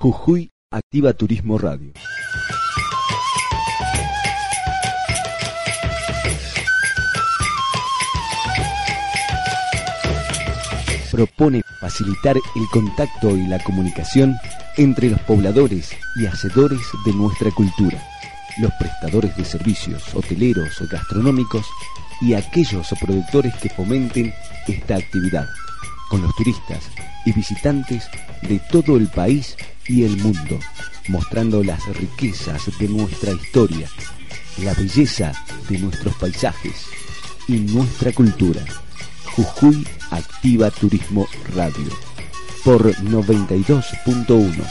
Jujuy Activa Turismo Radio. Propone facilitar el contacto y la comunicación entre los pobladores y hacedores de nuestra cultura, los prestadores de servicios hoteleros o gastronómicos y aquellos productores que fomenten esta actividad, con los turistas y visitantes de todo el país y el mundo, mostrando las riquezas de nuestra historia, la belleza de nuestros paisajes y nuestra cultura. Jujuy Activa Turismo Radio por 92.1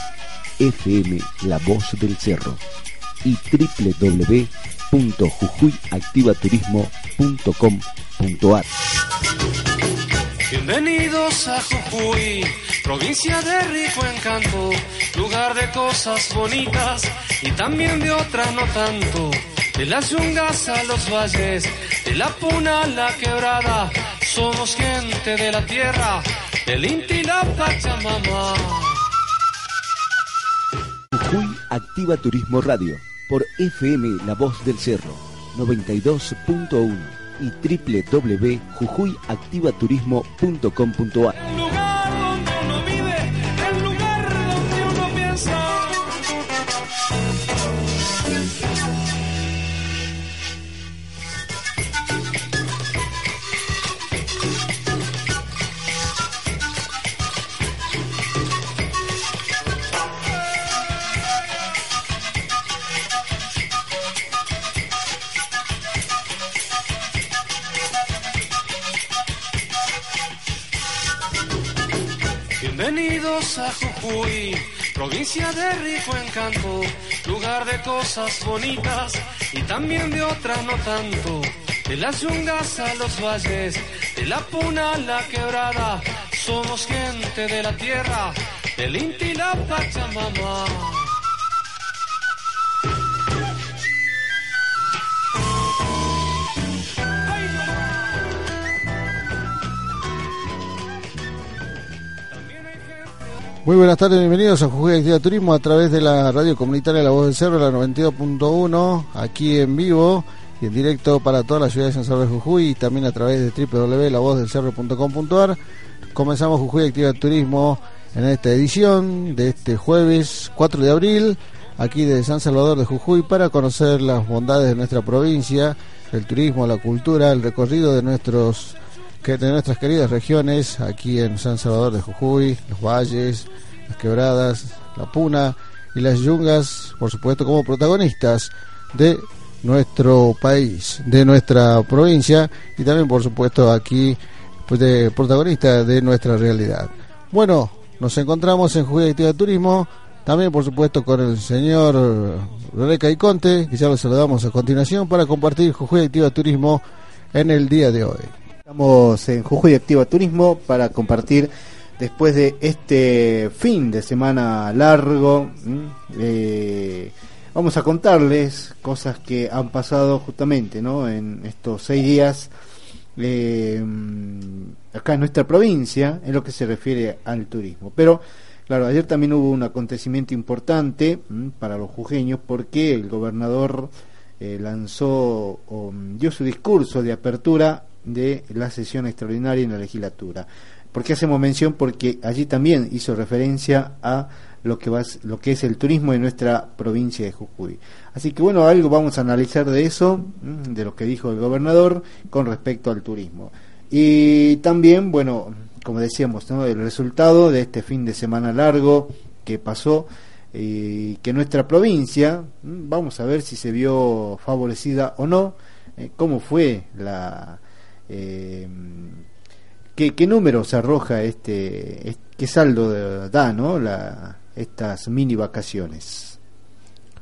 FM La Voz del Cerro y www.jujuyactivaturismo.com.ar Bienvenidos a Jujuy, provincia de rico encanto, lugar de cosas bonitas y también de otras no tanto. De las yungas a los valles, de la puna a la quebrada, somos gente de la tierra, del Inti y la Pachamama. Jujuy Activa Turismo Radio por FM La Voz del Cerro 92.1 y www.jujuyactivaturismo.com.ar Bienvenidos a Jujuy, provincia de rico encanto, lugar de cosas bonitas y también de otras no tanto. De las yungas a los valles, de la puna a la quebrada, somos gente de la tierra, del Inti la Pachamama. Muy buenas tardes, bienvenidos a Jujuy Activa Turismo a través de la radio comunitaria La Voz del Cerro, la 92.1, aquí en vivo y en directo para toda la ciudad de San Salvador de Jujuy y también a través de www.lavozdelcerro.com.ar. Comenzamos Jujuy Activa Turismo en esta edición de este jueves 4 de abril, aquí de San Salvador de Jujuy, para conocer las bondades de nuestra provincia, el turismo, la cultura, el recorrido de nuestros que de nuestras queridas regiones, aquí en San Salvador de Jujuy, los valles, las quebradas, la puna y las yungas, por supuesto, como protagonistas de nuestro país, de nuestra provincia y también, por supuesto, aquí, pues de protagonistas de nuestra realidad. Bueno, nos encontramos en Jujuy Activa Turismo, también, por supuesto, con el señor Rebeca Iconte, que ya lo saludamos a continuación para compartir Jujuy Activa Turismo en el día de hoy. Estamos en Jujuy Activa Turismo para compartir después de este fin de semana largo. eh, vamos a contarles cosas que han pasado justamente ¿no? en estos seis días eh, acá en nuestra provincia en lo que se refiere al turismo. Pero claro, ayer también hubo un acontecimiento importante para los jujeños porque el gobernador eh, lanzó o dio su discurso de apertura de la sesión extraordinaria en la legislatura. ¿Por qué hacemos mención? Porque allí también hizo referencia a lo que, va, lo que es el turismo en nuestra provincia de Jujuy. Así que bueno, algo vamos a analizar de eso, de lo que dijo el gobernador con respecto al turismo. Y también, bueno, como decíamos, el resultado de este fin de semana largo que pasó y que nuestra provincia, vamos a ver si se vio favorecida o no, eh, cómo fue la eh, ¿qué, ¿qué, números arroja este, este, qué saldo da, ¿no? La, estas mini vacaciones.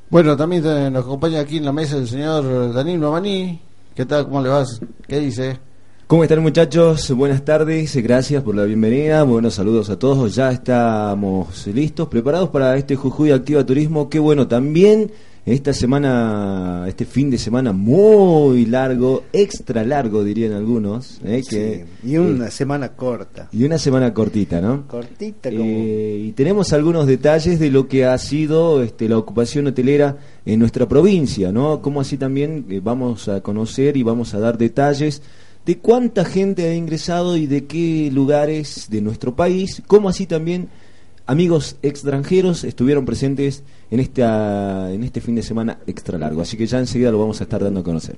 Bueno, también nos acompaña aquí en la mesa el señor Danilo Maní. ¿Qué tal? ¿Cómo le vas? ¿Qué dice? ¿Cómo están muchachos? Buenas tardes, gracias por la bienvenida, buenos saludos a todos, ya estamos listos, preparados para este Jujuy Activa Turismo, qué bueno también esta semana, este fin de semana muy largo, extra largo dirían algunos. ¿eh? que, y una semana corta. Y una semana cortita, ¿no? Cortita como... Eh, y tenemos algunos detalles de lo que ha sido este, la ocupación hotelera en nuestra provincia, ¿no? Como así también eh, vamos a conocer y vamos a dar detalles de cuánta gente ha ingresado y de qué lugares de nuestro país, como así también amigos extranjeros estuvieron presentes en, esta, en este fin de semana extra largo. Así que ya enseguida lo vamos a estar dando a conocer.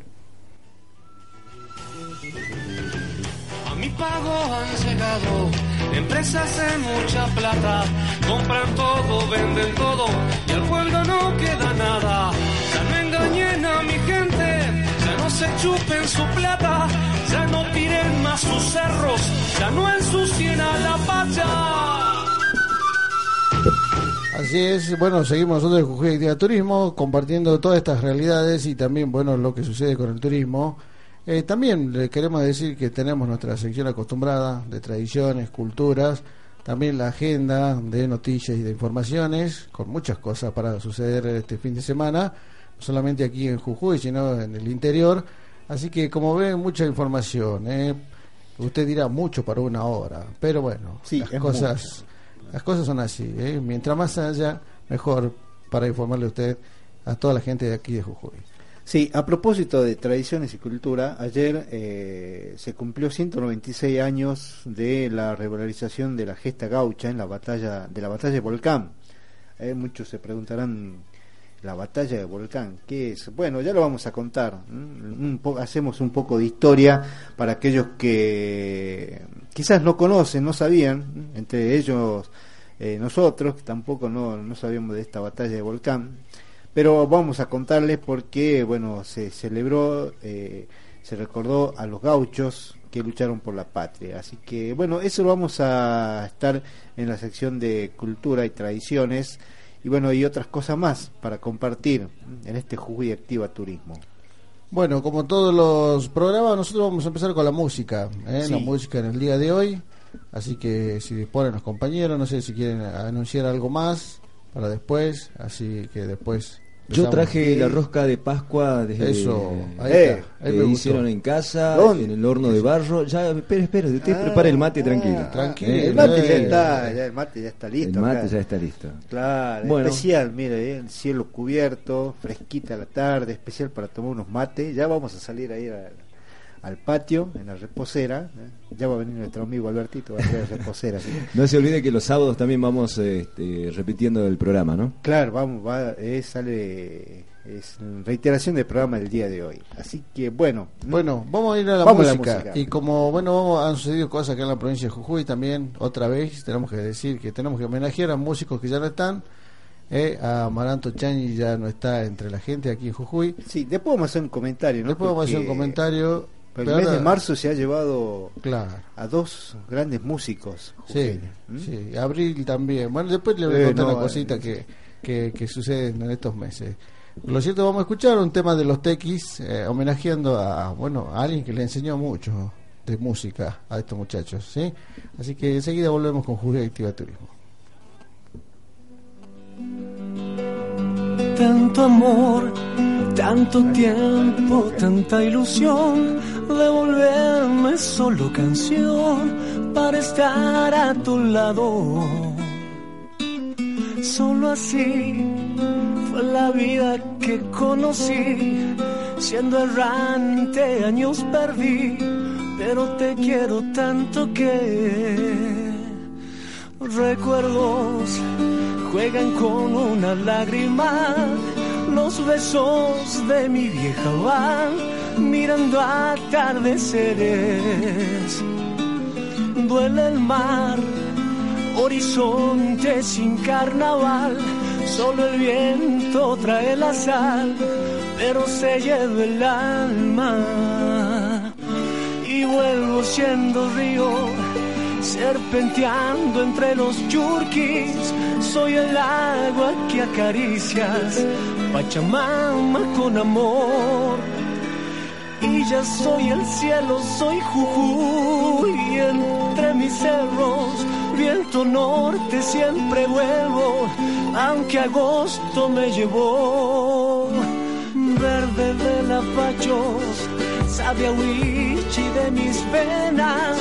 A mi pago han llegado empresas de mucha plata, compran todo, venden todo y al pueblo no queda nada. Ya no engañen a mi gente, ya no se chupen su plata, ya no tiren más sus cerros, ya no ensucien a la pacha. Así es, bueno, seguimos nosotros en Jujuy de Turismo compartiendo todas estas realidades y también, bueno, lo que sucede con el turismo. Eh, también le queremos decir que tenemos nuestra sección acostumbrada de tradiciones, culturas, también la agenda de noticias y de informaciones, con muchas cosas para suceder este fin de semana, no solamente aquí en Jujuy, sino en el interior. Así que, como ven, mucha información. ¿eh? Usted dirá mucho para una hora, pero bueno, sí, las cosas... Las cosas son así. ¿eh? Mientras más haya, mejor para informarle a usted a toda la gente de aquí de Jujuy. Sí, a propósito de tradiciones y cultura, ayer eh, se cumplió 196 años de la regularización de la gesta gaucha en la batalla de la batalla de Volcán. Eh, muchos se preguntarán la batalla de Volcán, ¿qué es? Bueno, ya lo vamos a contar. Un hacemos un poco de historia para aquellos que quizás no conocen, no sabían, entre ellos eh, nosotros, que tampoco no, no sabíamos de esta batalla de Volcán, pero vamos a contarles porque, bueno, se celebró, eh, se recordó a los gauchos que lucharon por la patria. Así que, bueno, eso lo vamos a estar en la sección de cultura y tradiciones y bueno, y otras cosas más para compartir en este Jujuy Activa Turismo. Bueno, como todos los programas, nosotros vamos a empezar con la música, ¿eh? la música en el día de hoy. Así que si disponen los compañeros, no sé si quieren anunciar algo más para después, así que después yo traje la rosca de Pascua desde Eso, ahí eh, que hicieron en casa, en el horno de barro. Ya, espera, espera, usted ah, prepare el mate tranquilo. Ah, tranquilo. el mate ya está, ya el mate ya está listo. El mate ya está listo. Claro, especial, mire, eh, el cielo cubierto, fresquita la tarde, especial para tomar unos mates. Ya vamos a salir ahí a al patio, en la reposera. ¿eh? Ya va a venir nuestro amigo Albertito, va a traer reposera. No se olvide que los sábados también vamos este, repitiendo el programa, ¿no? Claro, vamos, va, sale es reiteración del programa del día de hoy. Así que bueno. Bueno, vamos a ir a la, música. Y como bueno, han sucedido cosas acá en la provincia de Jujuy también, otra vez tenemos que decir que tenemos que homenajear a músicos que ya no están. Eh, a Maranto Chani ya no está entre la gente aquí en Jujuy. Sí, después vamos a hacer un comentario, ¿no? Después vamos a hacer un comentario el mes de marzo se ha llevado a dos grandes músicos. Sí, sí, abril también. Bueno, después le voy a eh, contar una cosita que, que, sucede en estos meses. Lo cierto, vamos a escuchar un tema de los Tequis, eh, homenajeando a, bueno, a alguien que le enseñó mucho de música a estos muchachos, ¿sí? Así que enseguida volvemos con Julia Activa Turismo. Tanto amor tanto tiempo, tanta ilusión de volverme solo canción para estar a tu lado. Solo así fue la vida que conocí, siendo errante años perdí, pero te quiero tanto que recuerdos juegan con una lágrima los besos de mi vieja van mirando atardeceres. Duele el mar, horizonte sin carnaval, solo el viento trae la sal, pero se lleva el alma. Y vuelvo siendo río, serpenteando entre los churquis soy el agua que acaricias, Pachamama con amor. Y ya soy el cielo, soy Jujuy, y entre mis cerros, viento norte siempre vuelvo, aunque agosto me llevó. Verde de la pachos, sabia wichi de mis penas,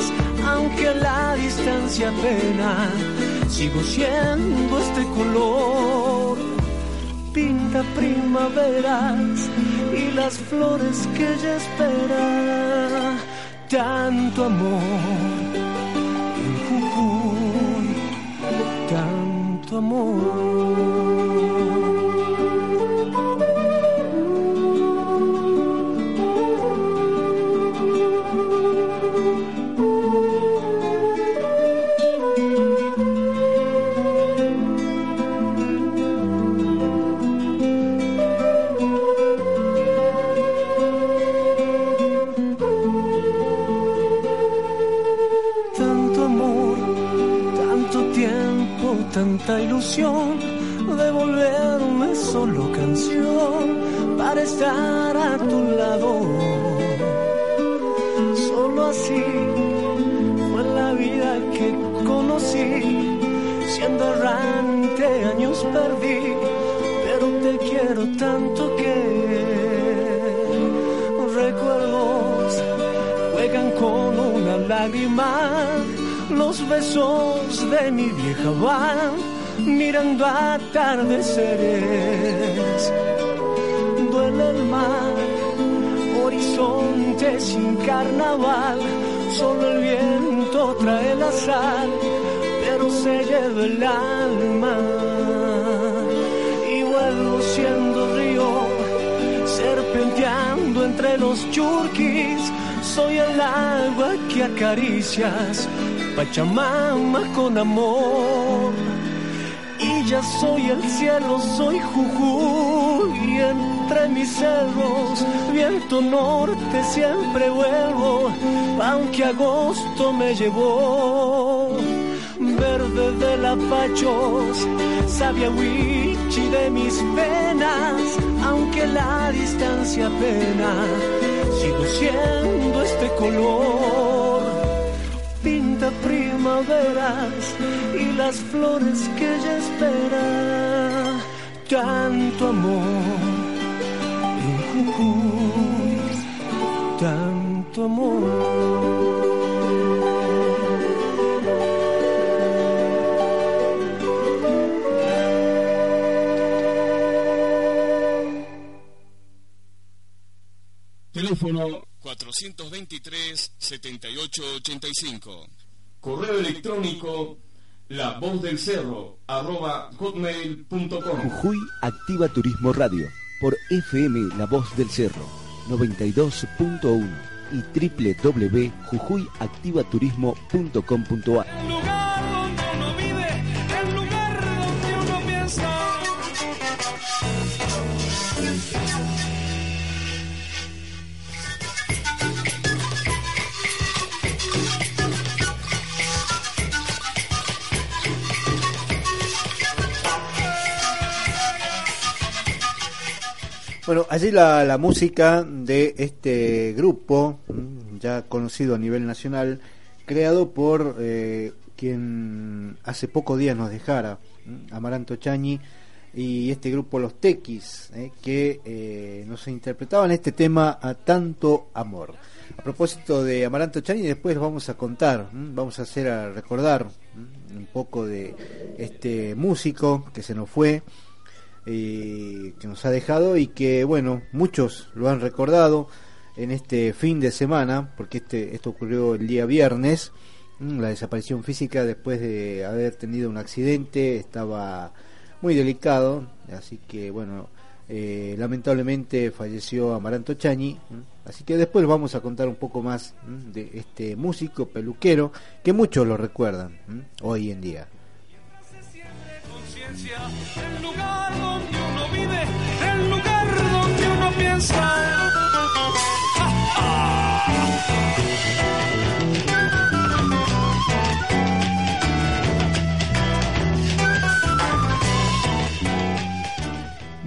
aunque la distancia pena, sigo siendo este color. Pinta primaveras y las flores que ella espera, tanto amor en Jujuy, tanto amor. Tanta ilusión de volverme solo canción para estar a tu lado. Solo así fue la vida que conocí, siendo errante años perdí, pero te quiero tanto que recuerdos juegan con una lágrima. Los besos de mi vieja van mirando atardeceres. Duele el mar, horizonte sin carnaval. Solo el viento trae la sal, pero se lleva el alma. Y vuelvo siendo río serpenteando entre los churquis. Soy el agua que acaricias, Pachamama con amor. Y ya soy el cielo, soy Jujuy, entre mis cerros, viento norte siempre vuelvo, aunque agosto me llevó verde de la pachos, sabia wichi de mis penas, aunque la distancia pena, sigo siendo este color. Primaveras y las flores que ella espera, tanto amor tanto amor. Teléfono 423-7885. Correo electrónico la voz del cerro arroba hotmail.com. Jujuy Activa Turismo Radio por FM La Voz del Cerro 92.1 y www.jujuyactivaturismo.com.ar Bueno, allí la, música de este grupo, mm, ya conocido a nivel nacional, creado por eh, quien hace pocos días nos dejara, mm, Amaranto Chañi, y este grupo Los Tequis, eh, que eh, nos interpretaban este tema a tanto amor. A propósito de Amaranto Chañi, después vamos a contar, mm, vamos a hacer a recordar un poco de este músico que se nos fue eh, que nos ha dejado y que bueno muchos lo han recordado en este fin de semana porque este esto ocurrió el día viernes mm, la desaparición física después de haber tenido un accidente estaba muy delicado así que bueno eh, lamentablemente falleció Amaranto Chañi mm, así que después vamos a contar un poco más mm, de este músico peluquero que muchos lo recuerdan hoy en día. Lugar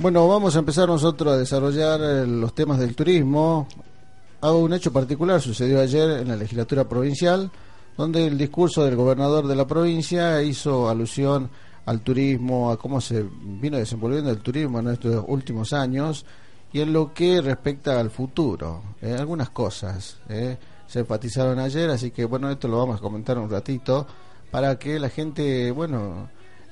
Bueno, vamos a empezar nosotros a desarrollar eh, los temas del turismo. Hago un hecho particular, sucedió ayer en la legislatura provincial, donde el discurso del gobernador de la provincia hizo alusión al turismo, a cómo se vino desenvolviendo el turismo en estos últimos años y en lo que respecta al futuro. Eh, algunas cosas eh, se enfatizaron ayer, así que bueno, esto lo vamos a comentar un ratito para que la gente, bueno,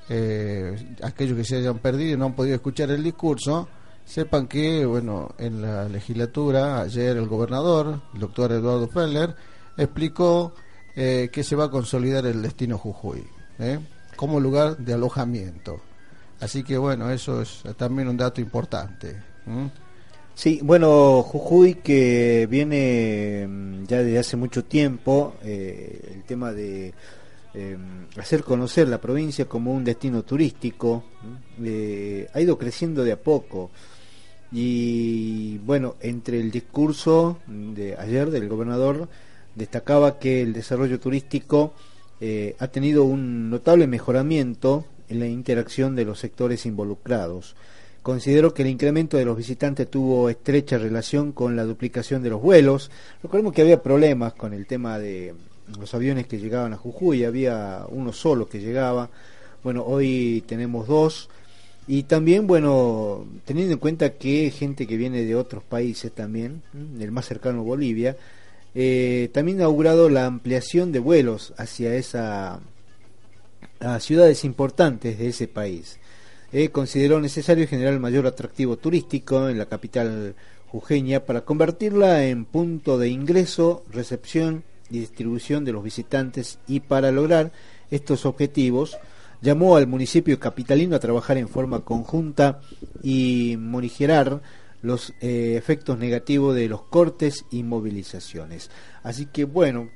eh, aquellos que se hayan perdido y no han podido escuchar el discurso, sepan que, bueno, en la legislatura, ayer el gobernador, el doctor Eduardo Feller, explicó eh, que se va a consolidar el destino Jujuy ¿eh? como lugar de alojamiento. Así que, bueno, eso es también un dato importante. Sí, bueno, Jujuy que viene mm, ya desde hace mucho tiempo, eh, el tema de eh, hacer conocer la provincia como un destino turístico, eh, ha ido creciendo de a poco. Y bueno, entre el discurso de ayer del gobernador, destacaba que el desarrollo turístico eh, ha tenido un notable mejoramiento en la interacción de los sectores involucrados. Considero que el incremento de los visitantes tuvo estrecha relación con la duplicación de los vuelos. Recordemos que había problemas con el tema de los aviones que llegaban a Jujuy, había uno solo que llegaba, bueno, hoy tenemos dos, y también, bueno, teniendo en cuenta que gente que viene de otros países también, el más cercano Bolivia, eh, también ha inaugurado la ampliación de vuelos hacia esa ciudades importantes de ese país. Eh, consideró necesario generar mayor atractivo turístico en la capital jujeña para convertirla en punto de ingreso, recepción y distribución de los visitantes y para lograr estos objetivos llamó al municipio capitalino a trabajar en forma conjunta y morigerar los eh, efectos negativos de los cortes y movilizaciones. Así que bueno,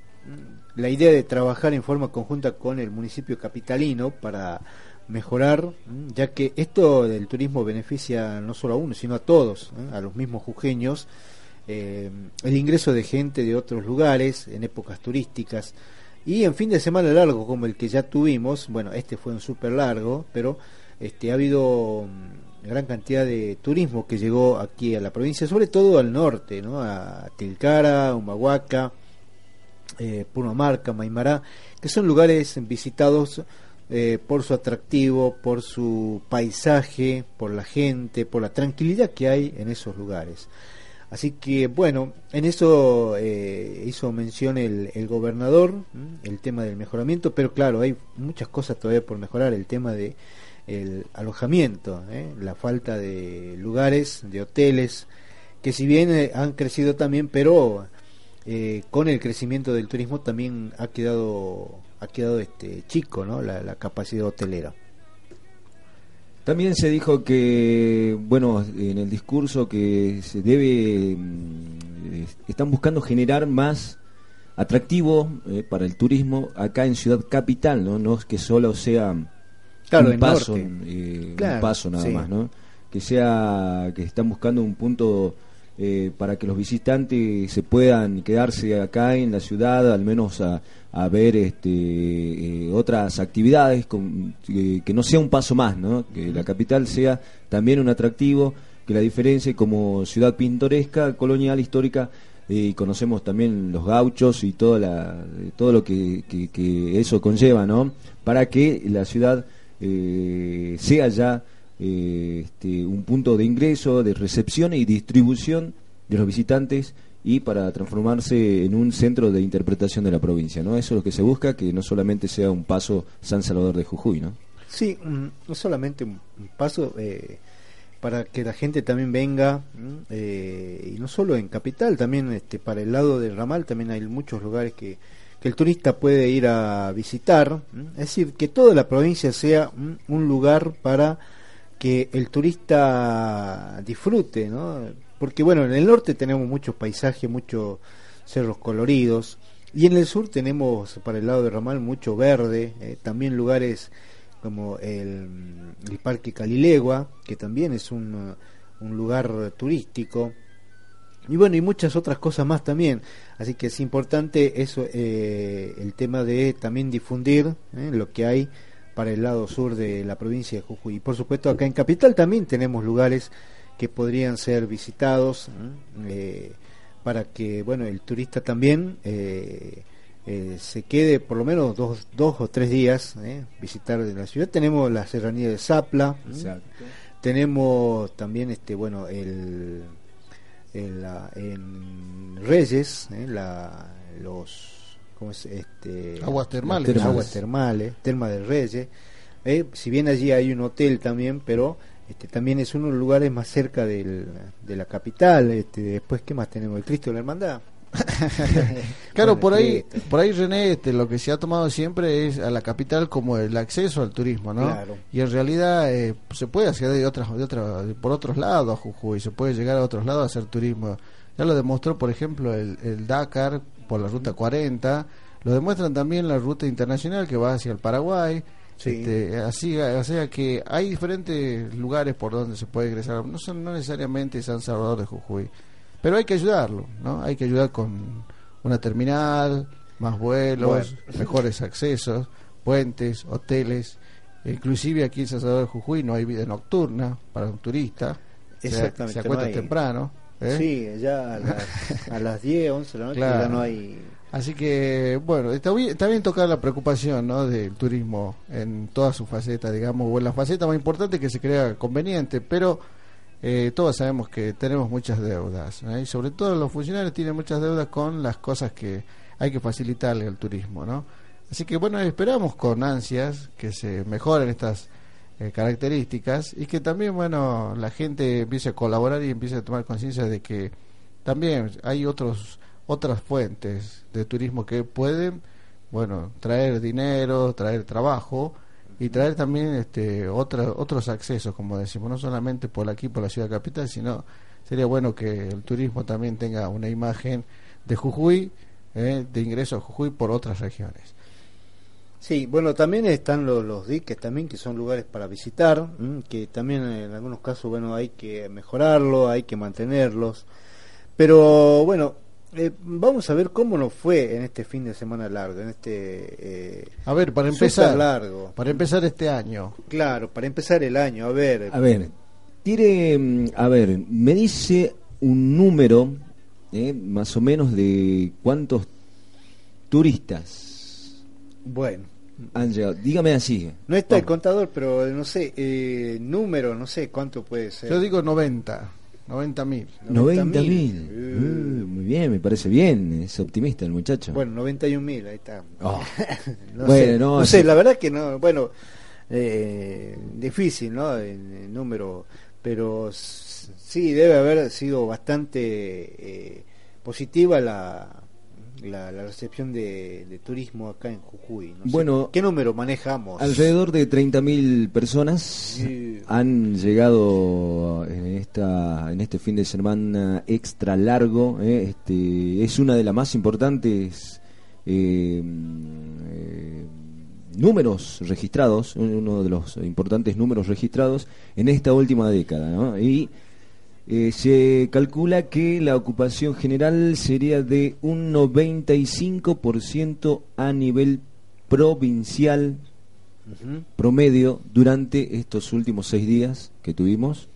la idea de trabajar en forma conjunta con el municipio capitalino para mejorar, ya que esto del turismo beneficia no solo a uno, sino a todos, ¿eh? a los mismos jujeños, eh, el ingreso de gente de otros lugares en épocas turísticas y en fin de semana largo como el que ya tuvimos, bueno, este fue un súper largo, pero este ha habido mm, gran cantidad de turismo que llegó aquí a la provincia, sobre todo al norte, ¿no? a Tilcara, Humahuaca, eh, Maimará, que son lugares visitados eh, por su atractivo, por su paisaje, por la gente, por la tranquilidad que hay en esos lugares. Así que bueno, en eso eh, hizo mención el, gobernador, el tema del mejoramiento, pero claro, hay muchas cosas todavía por mejorar, el tema de el alojamiento, ¿eh? la falta de lugares, de hoteles, que si bien eh, han crecido también, pero con el crecimiento del turismo también ha quedado ha quedado este chico, ¿no? la capacidad hotelera. También se dijo que, bueno, en el discurso que se debe, mm, están buscando generar más atractivo eh, para el turismo acá en Ciudad Capital, ¿no? No es que solo sea un paso, eh, un paso nada más, ¿no? Que sea, que están buscando un punto eh, para que los visitantes se puedan quedarse acá en la ciudad, al menos a, a ver este, eh, otras actividades, con, que no sea un paso más, ¿no? que la capital sea también un atractivo, que la diferencia como ciudad pintoresca, colonial, histórica, eh, y conocemos también los gauchos y toda la, todo lo que, que, eso conlleva, ¿no? para que la ciudad eh, sea ya este, un punto de ingreso, de recepción y distribución de los visitantes y para transformarse en un centro de interpretación de la provincia, ¿no? Eso es lo que se busca, que no solamente sea un paso San Salvador de Jujuy, ¿no? Sí, no solamente un paso eh, para que la gente también venga, eh, y no solo en Capital, también este, para el lado del ramal también hay muchos lugares que el turista puede ir a visitar, es decir, que toda la provincia sea un lugar para que el turista disfrute, ¿no? porque bueno, en el norte tenemos muchos paisajes, muchos cerros coloridos, y en el sur tenemos para el lado de Ramal mucho verde, eh, también lugares como el, Parque Calilegua, que también es un, un lugar turístico, y bueno, y muchas otras cosas más también. Así que es importante eso, eh, el tema de también difundir eh, lo que hay para el lado sur de la provincia de Jujuy. Y por supuesto acá en Capital también tenemos lugares que podrían ser visitados eh, para que bueno el turista también eh, eh, se quede por lo menos dos, dos o tres días visitar la ciudad. Tenemos la serranía de Zapla, tenemos también este bueno el, en Reyes la, los este aguas termales aguas termales terma de Reyes eh, si bien allí hay un hotel también pero este también es uno de los lugares más cerca del, de la capital este después qué más tenemos el Cristo de la Hermandad claro por ahí por ahí René este, lo que se ha tomado siempre es a la capital como el acceso al turismo no y en realidad eh, se puede hacer de otras de otras por otros lados a Jujuy se puede llegar a otros lados a hacer turismo. Ya lo demostró por ejemplo el, el Dakar por la ruta 40, lo demuestran también la ruta internacional que va hacia el Paraguay. Este, así, o sea que hay diferentes lugares por donde se puede ingresar, no son no necesariamente San Salvador de Jujuy, pero hay que ayudarlo, ¿no? Hay que ayudar con una terminal, más vuelos, mejores accesos, puentes, hoteles, inclusive aquí en San Salvador de Jujuy no hay vida nocturna para un turista, Exactamente, se, acuesta temprano. ¿Eh? Sí, ya a las, a las 10, 11 de la noche ya no hay... Así que, bueno, está bien, está bien tocar la preocupación ¿no? del turismo en todas sus facetas, digamos, o en la faceta más importante que se crea conveniente, pero eh, todos sabemos que tenemos muchas deudas, ¿eh? y sobre todo los funcionarios tienen muchas deudas con las cosas que hay que facilitarle al turismo, ¿no? Así que, bueno, esperamos con ansias que se mejoren estas eh, características y que también, bueno, la gente empiece a colaborar y empiece a tomar conciencia de que también hay otros otras fuentes de turismo que pueden, bueno, traer dinero, traer trabajo y traer también este otros accesos, como decimos, no solamente por aquí, por la ciudad capital, sino sería bueno que el turismo también tenga una imagen de Jujuy, eh, de ingreso a Jujuy por otras regiones. Sí, bueno, también están los, los diques también, que son lugares para visitar, que también en algunos casos, bueno, hay que mejorarlo, hay que mantenerlos. Pero bueno, eh, vamos a ver cómo nos fue en este fin de semana largo, en este... Eh, a ver, para empezar, largo. para empezar este año. Claro, para empezar el año, a ver. A ver, tire, mm, a ver, me dice un número, eh, más o menos de cuántos turistas. Bueno han llegado. Dígame así. No está el contador, pero no sé, eh, número, no sé cuánto puede ser. Yo digo 90, 90 mil. 90 mil. Uh, muy bien, me parece bien, es optimista el muchacho. Bueno, 91 mil, ahí está. Oh. no bueno, sé, no, sé, la verdad que no, bueno, eh, difícil, ¿no? El, número, pero sí, debe haber sido bastante eh, positiva la la, recepción de, turismo acá en Jujuy. bueno, ¿qué número manejamos? Alrededor de 30.000 personas han llegado en esta en este fin de semana extra largo. ¿eh? Este, es una de las más importantes eh, eh, números registrados, uno de los importantes números registrados en esta última década. ¿no? Y eh, se calcula que la ocupación general sería de un 95% a nivel provincial promedio durante estos últimos seis días que tuvimos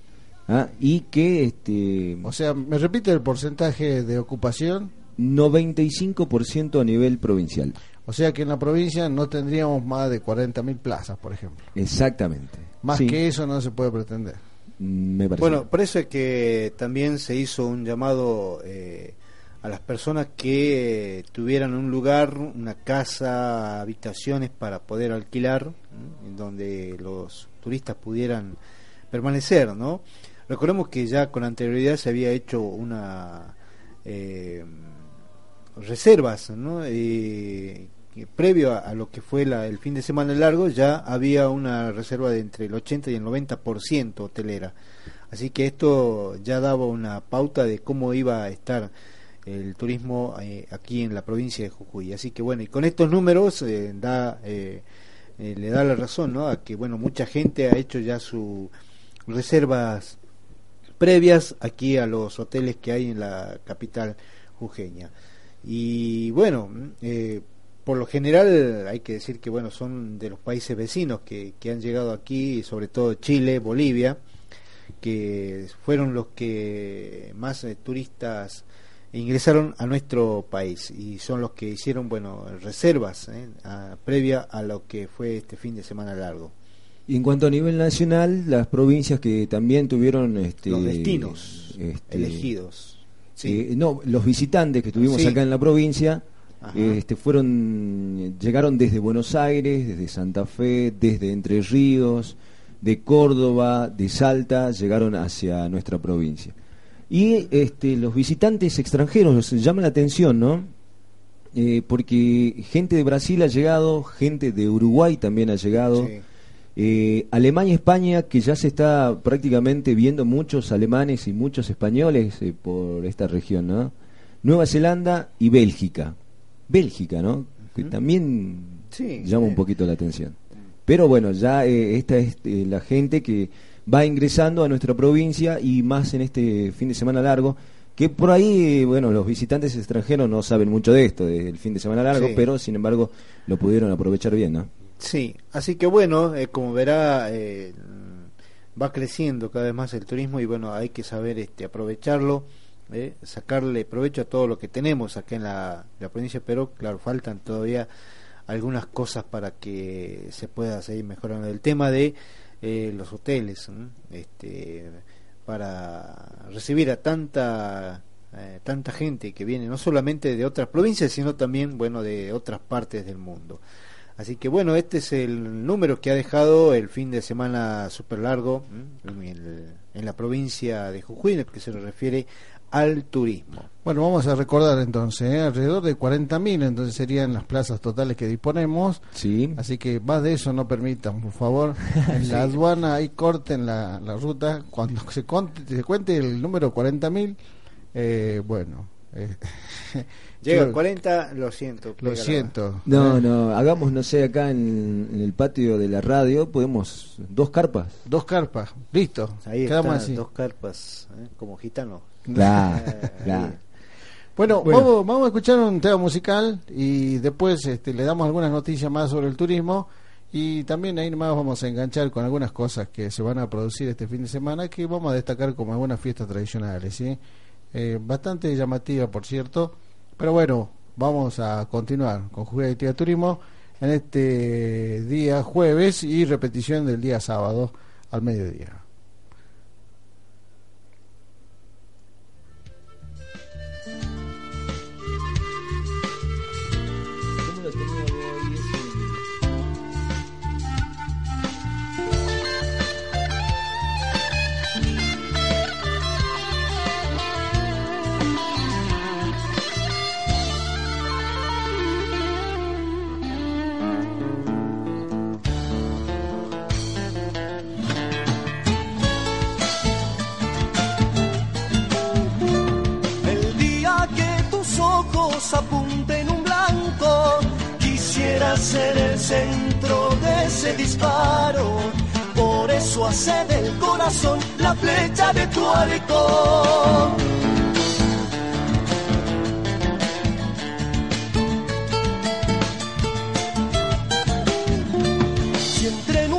¿ah? y que este o sea me repite el porcentaje de ocupación 95% a nivel provincial. O sea que en la provincia no tendríamos más de 40.000 plazas por ejemplo. Exactamente. Más que eso no se puede pretender bueno, por eso es que también se hizo un llamado eh, a las personas que tuvieran un lugar, una casa, habitaciones para poder alquilar, en donde los turistas pudieran permanecer, ¿no? Recordemos que ya con anterioridad se había hecho una eh, reservas, ¿no? Eh, previo a, lo que fue el fin de semana largo ya había una reserva de entre el 80 y el 90% hotelera. Así que esto ya daba una pauta de cómo iba a estar el turismo eh, aquí en la provincia de Jujuy. Así que bueno, y con estos números eh, da, eh, le da la razón a que bueno, mucha gente ha hecho ya sus reservas previas aquí a los hoteles que hay en la capital jujeña. Y bueno, por lo general hay que decir que bueno son de los países vecinos que, que han llegado aquí, sobre todo Chile, Bolivia, que fueron los que más eh, turistas ingresaron a nuestro país y son los que hicieron bueno reservas eh, a- previa a lo que fue este fin de semana largo. Y en cuanto a nivel nacional, las provincias que también tuvieron este, Los destinos este, elegidos. Sí. eh, no, los visitantes que tuvimos Sí. acá en la provincia. Este, fueron llegaron desde Buenos Aires, desde Santa Fe, desde Entre Ríos, de Córdoba, de Salta, llegaron hacia nuestra provincia. Y este, los visitantes extranjeros nos llama la atención, ¿no? Eh, porque gente de Brasil ha llegado, gente de Uruguay también ha llegado. Sí. Eh, Alemania España, que ya se está prácticamente viendo muchos alemanes y muchos españoles eh, por esta región, ¿no? Nueva Zelanda y Bélgica. Bélgica, ¿no? Que también Sí, llama sí. un poquito la atención. Pero bueno, ya eh, esta es eh, la gente que va ingresando a nuestra provincia y más en este fin de semana largo, que por ahí, eh, bueno, los visitantes extranjeros no saben mucho de esto, del fin de semana largo, Sí. pero sin embargo lo pudieron aprovechar bien, ¿no? Sí, así que bueno, eh, como verá, eh, va creciendo cada vez más el turismo y bueno, hay que saber este, aprovecharlo, eh, sacarle provecho a todo lo que tenemos acá en la, provincia, pero claro, faltan todavía algunas cosas para que se pueda seguir mejorando. El tema de eh, los hoteles, este, para recibir a tanta eh, tanta gente que viene no solamente de otras provincias, sino también bueno de otras partes del mundo. Así que bueno, este es el número que ha dejado el fin de semana súper largo en, en la provincia de Jujuy, en el que se refiere al turismo. Bueno, vamos a recordar entonces, ¿eh? alrededor de 40.000 entonces serían las plazas totales que disponemos. Sí. Así que más de eso no permitan, por favor. En la aduana ahí corten la, la ruta. Cuando se, conte- se cuente el número 40.000, eh, bueno. eh, Llega yo a 40, lo siento. Lo siento. No, Eh, no, hagamos, no sé, acá en, en el patio de la radio, podemos, dos carpas. Dos carpas, listo. Ahí Quedamos así. dos carpas, ¿eh? como gitano. Claro, claro. ahí. Bueno, Bueno. Vamos, vamos a escuchar un tema musical y después este, le damos algunas noticias más sobre el turismo y también ahí más vamos a enganchar con algunas cosas que se van a producir este fin de semana que vamos a destacar como algunas fiestas tradicionales, ¿sí? Eh, bastante llamativa, por cierto, pero bueno, vamos a continuar con Juguete Actividad Turismo en este día jueves y repetición del día sábado al mediodía. Centro de ese disparo. Por eso hace del corazón la flecha de tu halcón.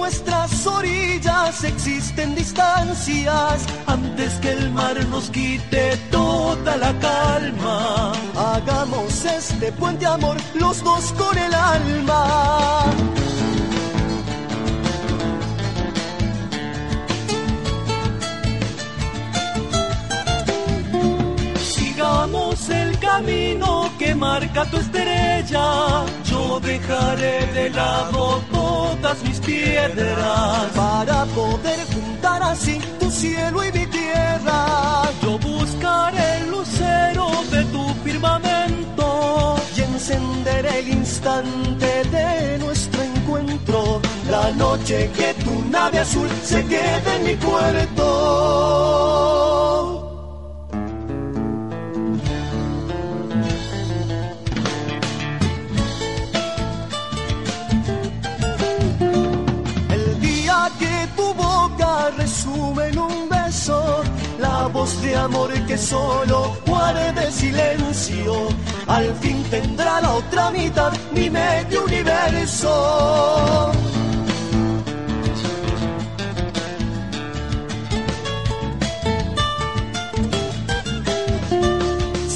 Nuestras orillas existen distancias, antes que el mar nos quite toda la calma, hagamos este puente amor los dos con el alma. Camino que marca tu estrella. Yo dejaré de lado todas mis piedras para poder juntar así tu cielo y mi tierra. Yo buscaré el lucero de tu firmamento y encenderé el instante de nuestro encuentro. La noche que tu nave azul se quede en mi puerto. Voz de amor que solo guarde silencio. Al fin tendrá la otra mitad mi medio universo.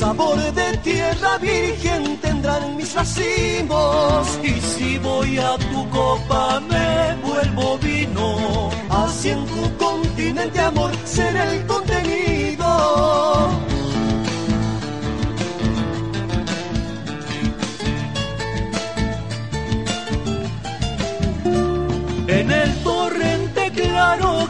sabor de tierra virgen tendrán mis racimos. Y si voy a tu copa me vuelvo vino. Así en tu continente amor será el contenido.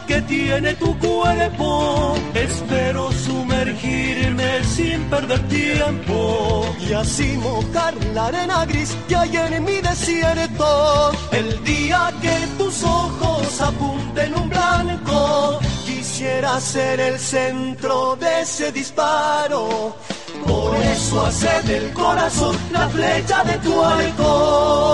Que tiene tu cuerpo, espero sumergirme sin perder tiempo y así mojar la arena gris que hay en mi desierto. El día que tus ojos apunten un blanco, quisiera ser el centro de ese disparo. Por eso hace del corazón la flecha de tu arco.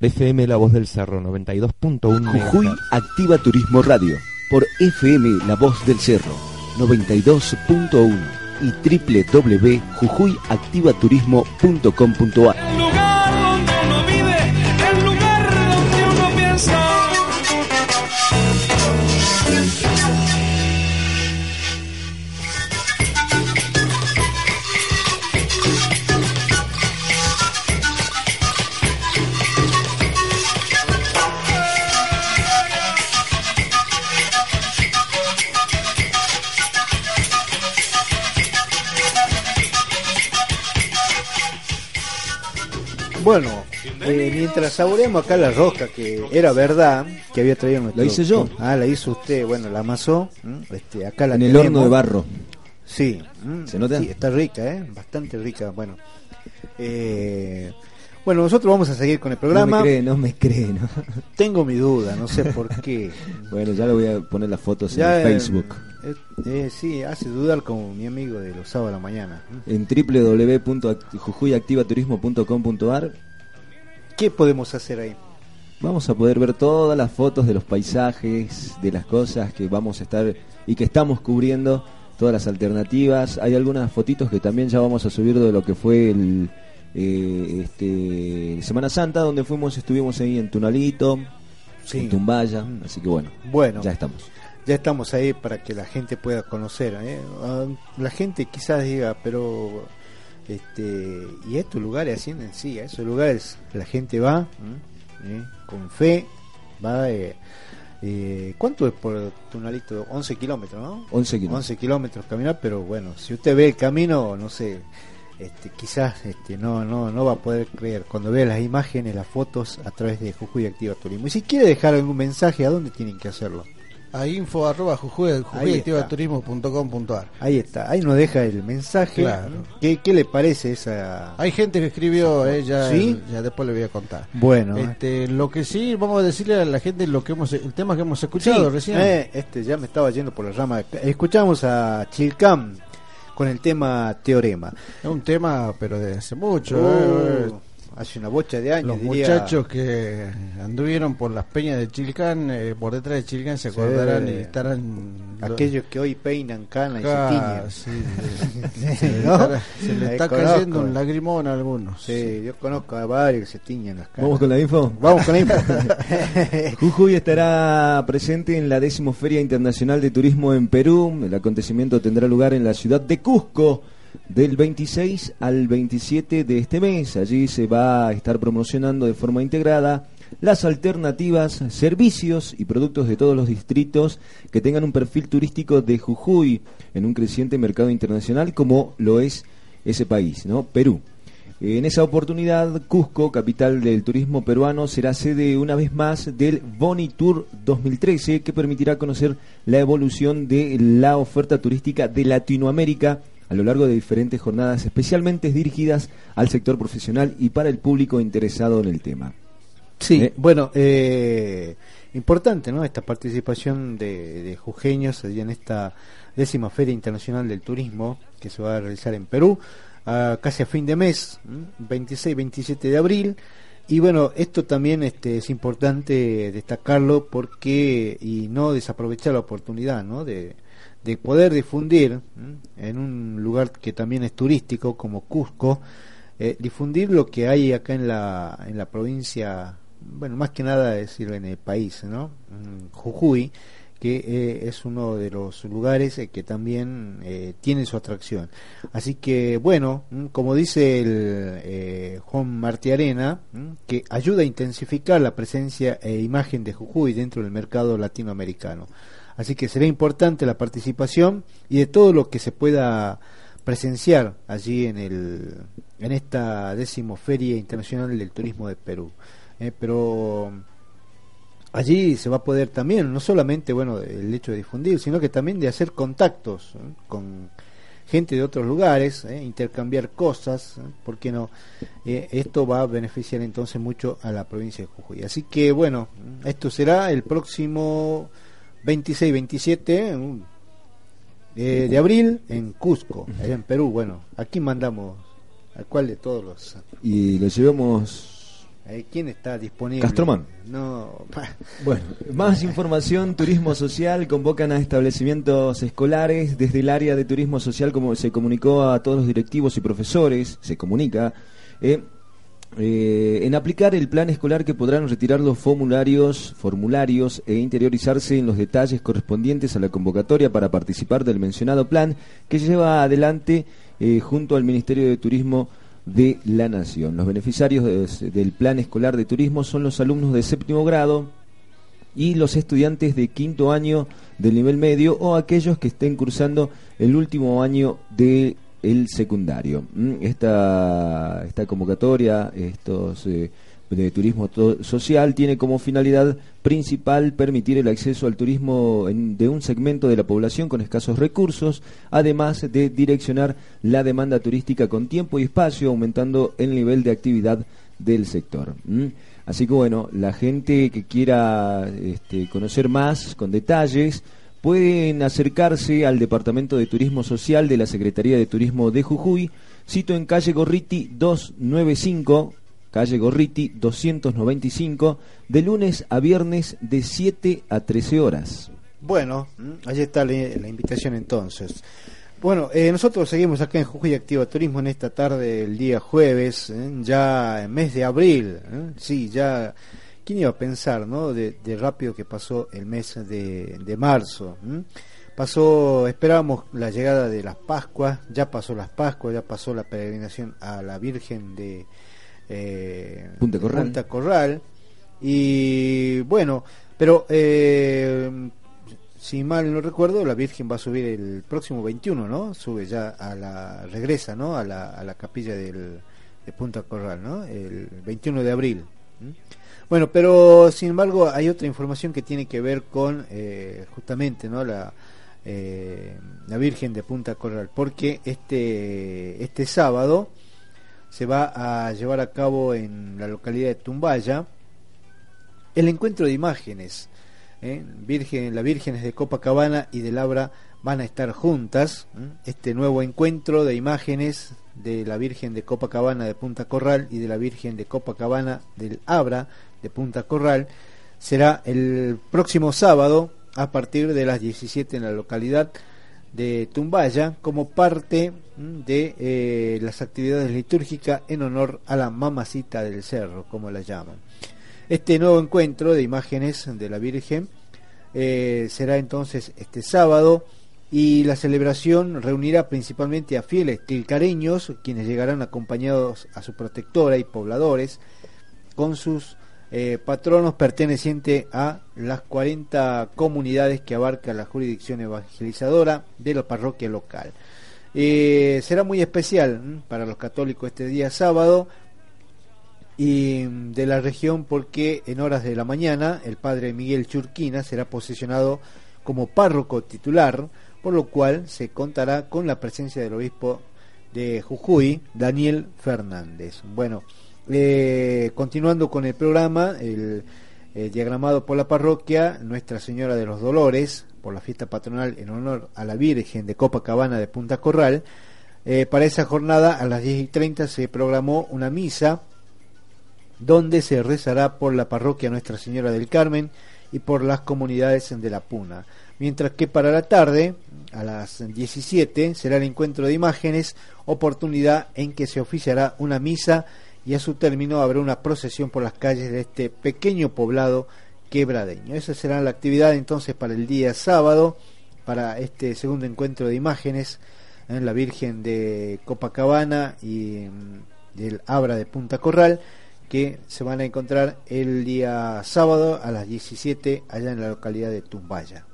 FM La Voz del Cerro 92.1 Jujuy Activa Turismo Radio por FM La Voz del Cerro 92.1 y www.jujuyactivaturismo.com.ar Bueno, eh, mientras saboreamos acá la rosca, que era verdad, que había traído nuestro... La hice yo. Ah, la hizo usted, bueno, la amasó. Este, acá la En el horno de barro. Sí. ¿Se nota? Sí, está rica, ¿eh? Bastante rica, bueno. Eh, bueno, nosotros vamos a seguir con el No programa. me cree, no me cree, ¿no? Tengo mi duda, no sé por qué. Bueno, ya le voy a poner las fotos Ya, en eh, Facebook. eh, eh, sí, hace dudar como mi amigo de los sábados a la mañana. En www.jujuyactivaturismo.com.ar ¿Qué podemos hacer ahí? vamos a poder ver todas las fotos de los paisajes, de las cosas que vamos a estar y que estamos cubriendo, todas las alternativas. Hay algunas fotitos que también ya vamos a subir de lo que fue el eh, este, Semana Santa, donde fuimos, estuvimos ahí en Tunalito, Sí. en Tumbaya, así que bueno, Bueno, ya estamos. Ya estamos ahí para que la gente pueda conocer. ¿eh? Ah, La gente quizás diga, pero este y estos lugares ascienden, sí, a esos lugares la gente va ¿m? ¿Eh? con fe, va. Eh, eh, ¿Cuánto es por Tunalito? 11 kilómetros, ¿no? 11 kilómetros. 11 kilómetros caminar, pero bueno, si usted ve el camino, no sé, este, quizás este, no, no, no va a poder creer cuando vea las imágenes, las fotos a través de Jujuy Activa Turismo. Y si quiere dejar algún mensaje, ¿a dónde tienen que hacerlo? A info arroba jujuy. Ahí está, ahí nos deja el mensaje. Claro. ¿Qué, qué le parece esa...? Hay gente que escribió, eh, ya, ¿Sí? ya después le voy a contar. Bueno, Este, lo que sí, vamos a decirle a la gente lo que hemos, el tema que hemos escuchado Sí, recién. eh, este ya me estaba yendo por la rama. Escuchamos a Chilcam con el tema Teorema. Es un tema, pero de hace mucho. Uh, eh, hace una bocha de años. Los diría. muchachos que anduvieron por las peñas de Chilcán, eh, por detrás de Chilcán, se Sí. acordarán y estarán. Aquellos que hoy peinan cana y Ah, se tiñen. sí, se, le ¿No? está, se le Ahí está conozco. cayendo un lagrimón a algunos. Sí, yo conozco a varios que se tiñen las canas. ¿Vamos con la info? Vamos con la info. Jujuy estará presente en la décimo Feria Internacional de Turismo en Perú. El acontecimiento tendrá lugar en la ciudad de Cusco del 26 al 27 de este mes. Allí se va a estar promocionando de forma integrada las alternativas, servicios y productos de todos los distritos que tengan un perfil turístico de Jujuy en un creciente mercado internacional como lo es ese país, ¿no? Perú. En esa oportunidad, Cusco, capital del turismo peruano, será sede una vez más del Boni Tour 2013, que permitirá conocer la evolución de la oferta turística de Latinoamérica a lo largo de diferentes jornadas especialmente dirigidas al sector profesional y para el público interesado en el tema. Sí, Eh. bueno, eh, importante, ¿no? Esta participación de, de jujeños allí en esta décima Feria Internacional del Turismo que se va a realizar en Perú, casi a fin de mes, ¿m? 26-27 de abril. y bueno, esto también este, es importante destacarlo porque y no desaprovechar la oportunidad, ¿no? De, de poder difundir en un lugar que también es turístico como Cusco, eh, difundir lo que hay acá en la, en la provincia, bueno, más que nada decir en el país, ¿no? Jujuy, que eh, es uno de los lugares eh, que también tiene su atracción. Así que, bueno, como dice el Juan Martiarena, que ayuda a intensificar la presencia e imagen de Jujuy dentro del mercado latinoamericano. Así que será importante la participación y de todo lo que se pueda presenciar allí en, el, en esta décimo Feria Internacional del Turismo de Perú. pero allí se va a poder también, no solamente bueno el hecho de difundir, sino que también de hacer contactos ¿eh? con gente de otros lugares, ¿eh? intercambiar cosas, ¿eh? ¿por qué no? esto va a beneficiar entonces mucho a la provincia de Jujuy. Así que bueno, esto será el próximo 26-27 de abril en Cusco, allá en Perú. Bueno, aquí mandamos al cual de todos los... Y lo llevamos ¿Quién está disponible? Castromán. No. Bueno, más información, turismo social, convocan a establecimientos escolares desde el área de turismo social, como se comunicó a todos los directivos y profesores, se comunica, eh, eh, en aplicar el plan escolar que podrán retirar los formularios, formularios e interiorizarse en los detalles correspondientes a la convocatoria para participar del mencionado plan que lleva adelante eh, junto al Ministerio de Turismo de la Nación. Los beneficiarios del plan escolar de turismo son los alumnos de séptimo grado y los estudiantes de quinto año del nivel medio o aquellos que estén cursando el último año del secundario. Mm, esta, esta convocatoria, estos eh, de turismo social tiene como finalidad principal permitir el acceso al turismo de un segmento de la población con escasos recursos, además de direccionar la demanda turística con tiempo y espacio, aumentando el nivel de actividad del sector. Así que bueno, la gente que quiera este, conocer más con detalles, pueden acercarse al Departamento de Turismo Social de la Secretaría de Turismo de Jujuy, sito en calle Gorriti 295, calle Gorriti 295, de lunes a viernes de 7 a 13 horas. Bueno, mm, allí está la, invitación entonces. Bueno, eh, nosotros seguimos acá en Jujuy Activa Turismo en esta tarde, el día jueves, ¿eh? ya en mes de abril. ¿eh? Sí, ya. ¿Quién iba a pensar, no? De, rápido que pasó el mes de, de marzo. Pasó, esperábamos la llegada de las Pascuas, ya pasó las Pascuas, ya pasó la peregrinación a la Virgen de, eh, Punta, Corral. Punta Corral. Y bueno, pero eh, si mal no recuerdo, la Virgen va a subir el próximo 21, ¿no? Sube ya a la, regresa, ¿no? A la, a la capilla del, de Punta Corral, ¿no? El 21 de abril. Bueno, pero sin embargo hay otra información que tiene que ver con eh, justamente, ¿no? La, eh, la Virgen de Punta Corral, porque este, este sábado se va a llevar a cabo en la localidad de Tumbaya el encuentro de imágenes. ¿eh? Virgen, las vírgenes de Copacabana y de Labra van a estar juntas. Este nuevo encuentro de imágenes de la Virgen de Copacabana de Punta Corral y de la Virgen de Copacabana del Abra de Punta Corral será el próximo sábado a partir de las 17 en la localidad de Tumbaya como parte mm, de eh, las actividades litúrgicas en honor a la mamacita del cerro, como la llaman. Este nuevo encuentro de imágenes de la Virgen eh, será entonces este sábado y la celebración reunirá principalmente a fieles tilcareños, quienes llegarán acompañados a su protectora y pobladores con sus eh, patronos pertenecientes a las 40 comunidades que abarca la jurisdicción evangelizadora de la parroquia local. Eh, será muy especial para los católicos este día sábado y mm, de la región porque en horas de la mañana el padre Miguel Churquina será posesionado como párroco titular, por lo cual se contará con la presencia del obispo de Jujuy, Daniel Fernández. Bueno, eh, continuando con el programa, el, diagramado por la parroquia Nuestra Señora de los Dolores, por la fiesta patronal en honor a la Virgen de Copacabana de Punta Corral. Eh, para esa jornada, a las 10 y 30, se programó una misa donde se rezará por la parroquia Nuestra Señora del Carmen y por las comunidades de La Puna. Mientras que para la tarde, a las 17, será el encuentro de imágenes, oportunidad en que se oficiará una misa y a su término habrá una procesión por las calles de este pequeño poblado quebradeño. Esa será la actividad entonces para el día sábado, para este segundo encuentro de imágenes en la Virgen de Copacabana y mm, del Abra de Punta Corral, que se van a encontrar el día sábado a las 17 allá en la localidad de Tumbaya.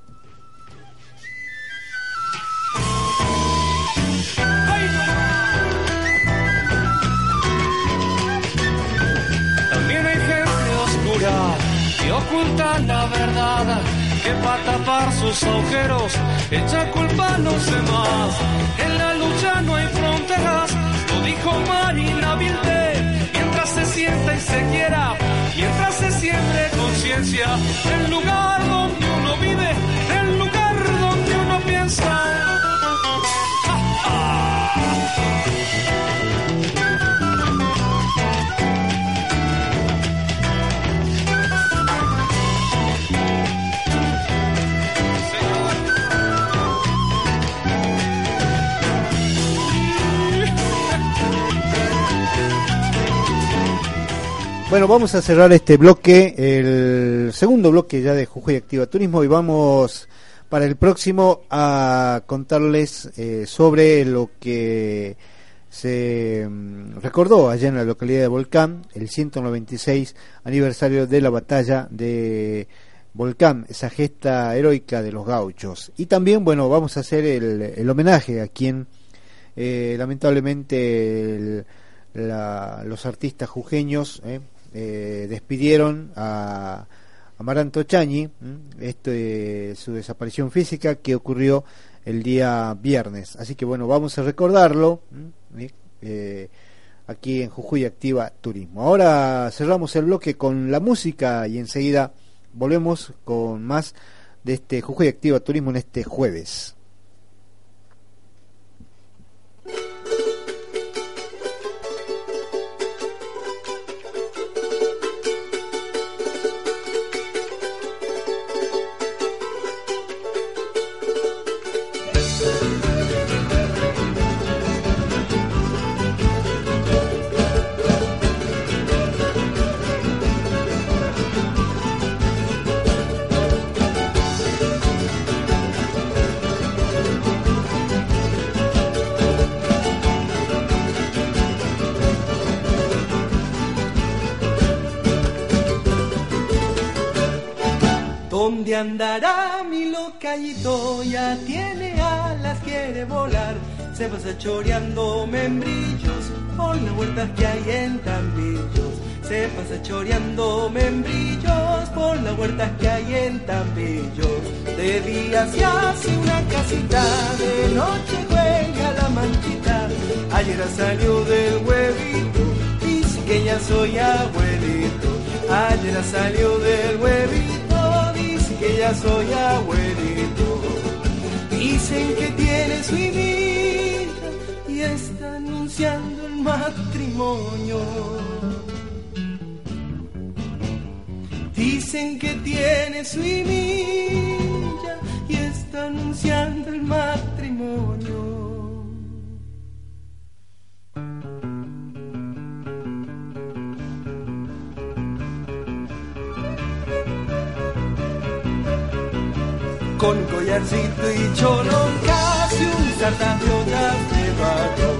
Oscura que oculta la verdad, que para tapar sus agujeros echa culpa a los demás. En la lucha no hay fronteras, lo dijo Marina Vilde, mientras se sienta y se quiera, mientras se siempre conciencia, el lugar donde uno vive, el lugar donde uno piensa. Bueno, vamos a cerrar este bloque, el segundo bloque ya de Jujuy Activa Turismo y vamos para el próximo a contarles eh, sobre lo que se mm, recordó allá en la localidad de Volcán, el 196 aniversario de la batalla de Volcán, esa gesta heroica de los gauchos. Y también, bueno, vamos a hacer el, el homenaje a quien eh, lamentablemente el- la- los artistas jujeños eh, eh, despidieron a Amaranto Chañi, este, su desaparición física que ocurrió el día viernes. Así que bueno, vamos a recordarlo. Eh, aquí en Jujuy Activa Turismo. Ahora cerramos el bloque con la música y enseguida volvemos con más de este Jujuy Activa Turismo en este jueves. ¿Dónde andará mi locallito? Ya tiene alas, quiere volar. Se pasa choreando membrillos por las huertas que hay en Tambillos. Se pasa choreando membrillos por las huertas que hay en Tambillos. De día se hace una casita, de noche juega la manchita. Ayer salió del huevito, dice que ya soy abuelito. Ayer salió del huevito, que ya soy abuelito. Dicen que tiene su hijita y está anunciando el matrimonio. Dicen que tiene su hijita y está anunciando el matrimonio. Con collarcito y cholón, casi un sartafio de barro.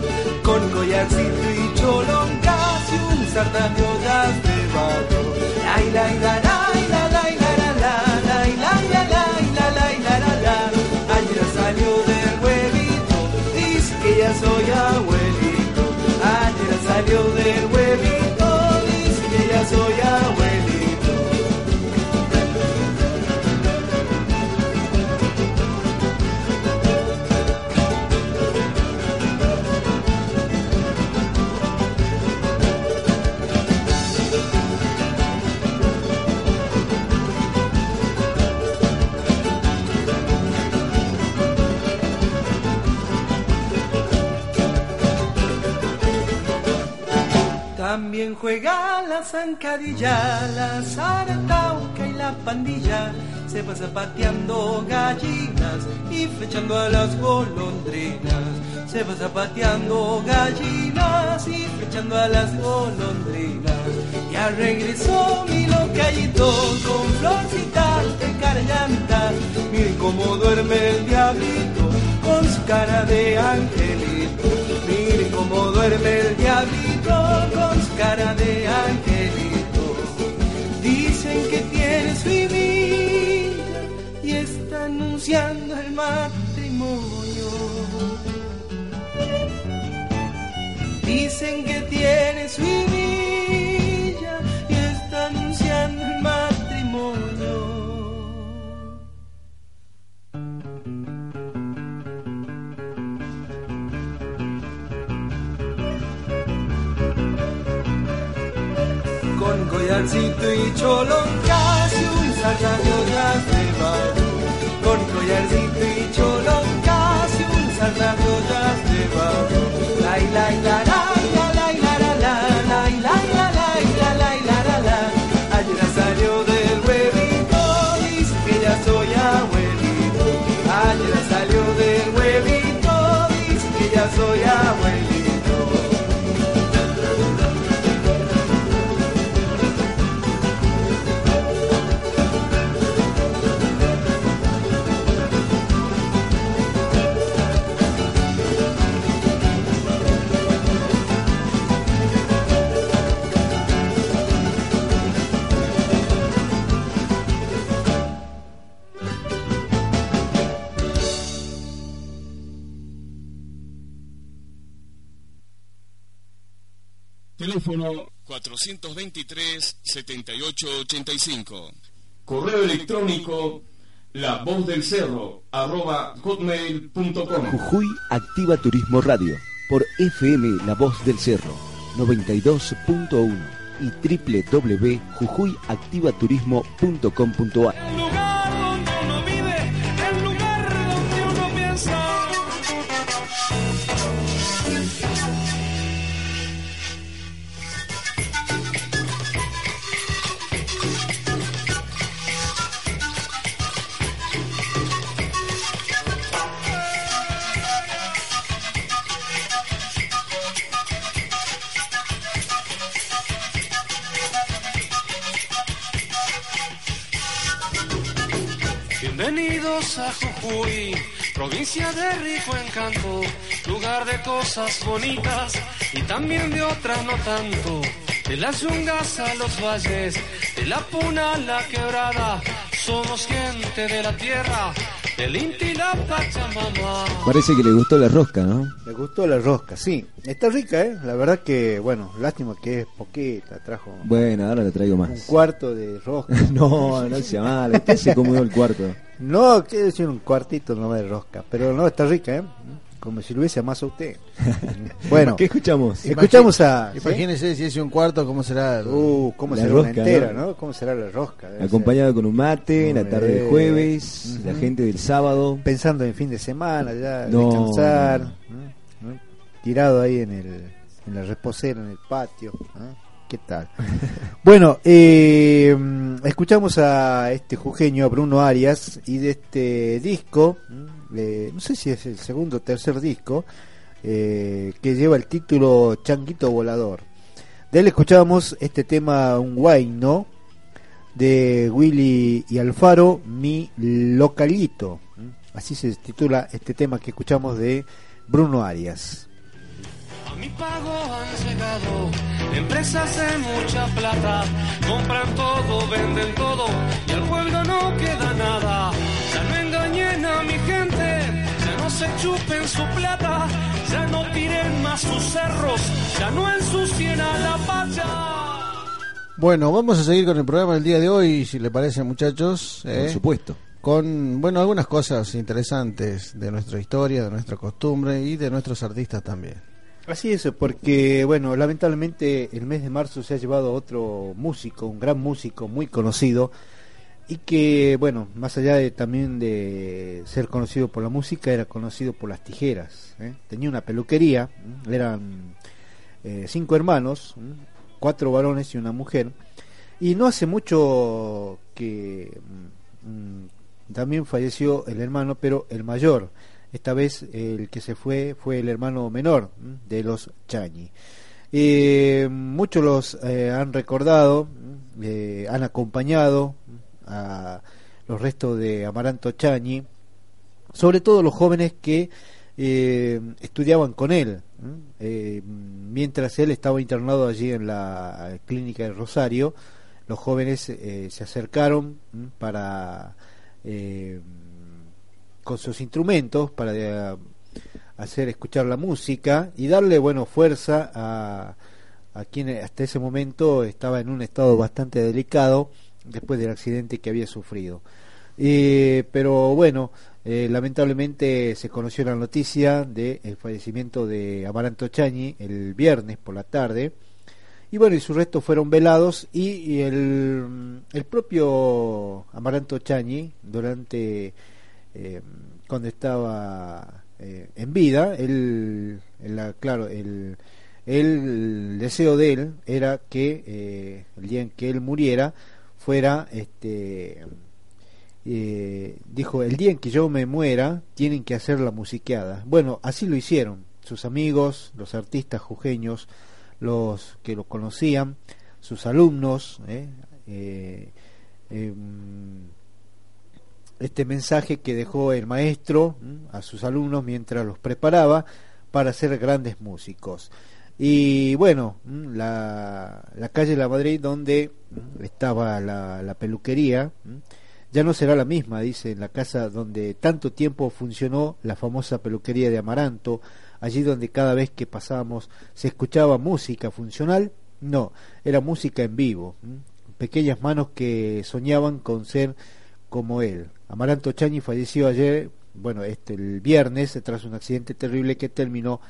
Con collarcito y cholón, casi un sartafio de barro. Ay, la, la, la, la, la, la, la, la, la, la, la, la, la, la, salió del huevito, dice que ya soy abuelito. Ayer salió del huevito, También juega la zancadilla, la zaratauca y la pandilla. Se va zapateando gallinas y flechando a las golondrinas. Se va zapateando gallinas y flechando a las golondrinas. Ya regresó mi locallito con florcitas de carallanta. Miren cómo duerme el diablito con su cara de angelito. Cómo duerme el diablito con cara de angelito. Dicen que tiene su vida y está anunciando el matrimonio. Dicen que tiene su vida collarcito y cholón casi un sardañolas de barro con collarcito y cholón casi un sardañolas Teléfono 423-7885. Correo electrónico la voz del cerro arroba hotmail.com. Jujuy Activa Turismo Radio por FM La Voz del Cerro 92.1 y www.jujuyactivaturismo.com.ar Bienvenidos a Jujuy, provincia de rico encanto, lugar de cosas bonitas y también de otras no tanto. De las yungas a los valles, de la puna a la quebrada, somos gente de la tierra, del Inti y la Pachamama. Parece que le gustó la rosca, ¿no? Me gustó la rosca, sí. Está rica, ¿eh? La verdad que, bueno, lástima que es poquita. Trajo Bueno, ahora le traigo un más. cuarto de rosca. No, no sea mal. Usted se comió el cuarto. No, quiero decir un cuartito nomás de rosca. Pero no, está rica, ¿eh? Como si lo hubiese más a usted. Bueno, ¿Qué escuchamos? escuchamos a... ¿sí? Imagínese si es un cuarto, ¿cómo será? Uh, ¿cómo La será una rosca, entera, ¿no? ¿no? ¿Cómo será la rosca? Acompañado con un mate, en la tarde de Eh, jueves, la gente del sábado. Pensando en fin de semana, ya, No, descansar. ¿no? Tirado ahí en, el, en la reposera, en el patio. ¿no? ¿Qué tal? bueno, eh, escuchamos a este jujeño, a Bruno Arias, y de este disco, mm, no sé si es el segundo o tercer disco, eh, que lleva el título Changuito Volador. De él escuchábamos este tema, un guayno, de Willy y Alfaro, Mi Localito. ¿Mm? Así se titula este tema que escuchamos de Bruno Arias. A mi pago han llegado empresas de mucha plata, compran todo, venden todo y al pueblo no queda nada. Ya no engañen a mi gente, ya no se chupen su plata, ya no tiren más sus cerros, ya no ensucien a la patria. Bueno, vamos a seguir con el programa del día de hoy, si le parece, muchachos. Por ¿eh? supuesto. Con, bueno, algunas cosas interesantes de nuestra historia, de nuestra costumbre y de nuestros artistas también. Así es, porque, bueno, lamentablemente el mes de marzo se ha llevado otro músico, un gran músico muy conocido, y que, bueno, más allá de también de ser conocido por la música, era conocido por las tijeras. ¿eh? Tenía una peluquería, eran eh, cinco hermanos, cuatro varones y una mujer. Y no hace mucho que mm, mm, también falleció el hermano, pero el mayor. Esta vez el que se fue fue el hermano menor de los Chañi. Eh, muchos los eh, han recordado, eh, han acompañado a los restos de Amaranto Chañi, sobre todo los jóvenes que eh, estudiaban con él, eh, mientras él estaba internado allí en la clínica de Rosario, los jóvenes eh, se acercaron para con sus instrumentos para hacer escuchar la música y darle bueno fuerza a, a quien hasta ese momento estaba en un estado bastante delicado después del accidente que había sufrido. pero bueno, eh, lamentablemente se conoció la noticia del fallecimiento de Amaranto Chañi el viernes por la tarde. Y bueno, y sus restos fueron velados y, el, el, propio Amaranto Chañi, durante, eh, cuando estaba eh, en vida, él, claro, el, deseo de él era que el día en que él muriera fuera este eh, dijo, el día en que yo me muera, tienen que hacer la musiqueada. Bueno, así lo hicieron. Sus amigos, los artistas jujeños, los que lo conocían, sus alumnos, eh, eh, em, este mensaje que dejó el maestro a sus alumnos mientras los preparaba para ser grandes músicos. Y bueno, la, la calle La Madrid donde estaba la, la peluquería, ya no será la misma, dice, en la casa donde tanto tiempo funcionó la famosa peluquería de Amaranto, allí donde cada vez que pasábamos se escuchaba música funcional, no, era música en vivo, pequeñas manos que soñaban con ser como él. Amaranto Chañi falleció ayer, bueno, este el viernes, tras un accidente terrible que terminó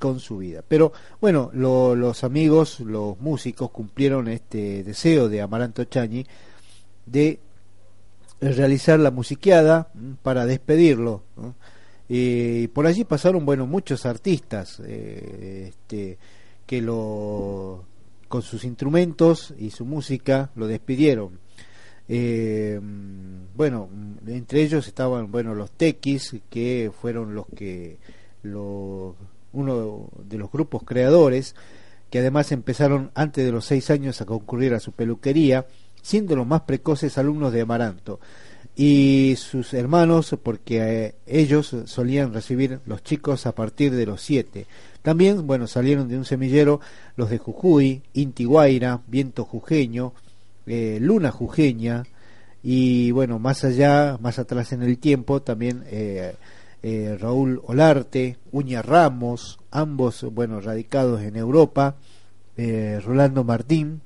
con su vida. Pero bueno, los amigos, los músicos cumplieron este deseo de Amaranto Chañi de realizar la musiqueada para despedirlo. Y por allí pasaron, bueno, muchos artistas eh, este, que lo, con sus instrumentos y su música lo despidieron. Eh, bueno, entre ellos estaban, bueno, los Tequis, que fueron los que, lo, uno de los grupos creadores, que además empezaron antes de los seis años a concurrir a su peluquería, siendo los más precoces alumnos de Amaranto y sus hermanos porque eh, ellos solían recibir los chicos a partir de los siete. También, bueno, salieron de un semillero los de Jujuy, Inti Guaira, Viento Jujeño, eh, Luna Jujeña y bueno, más allá, más atrás en el tiempo, también eh, Raúl Olarte, Uña Ramos, ambos, bueno, radicados en Europa, Rolando Martín,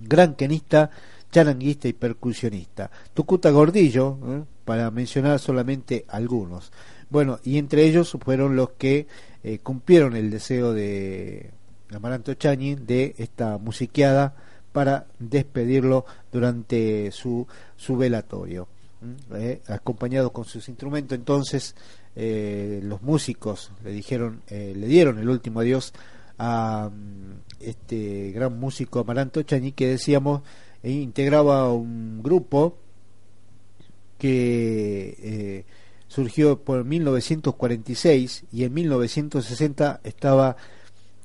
gran quenista, charanguista y percusionista. Tucuta Gordillo, ¿eh? para mencionar solamente algunos. Bueno, y entre ellos fueron los que eh, cumplieron el deseo de Amaranto Chañi de esta musiqueada para despedirlo durante su, su velatorio. ¿eh? acompañado con sus instrumentos, entonces los músicos le dijeron, le dieron el último adiós a mm, este gran músico Amaranto Chañi que decíamos e integraba un grupo que eh, surgió por 1946 y en 1960 estaba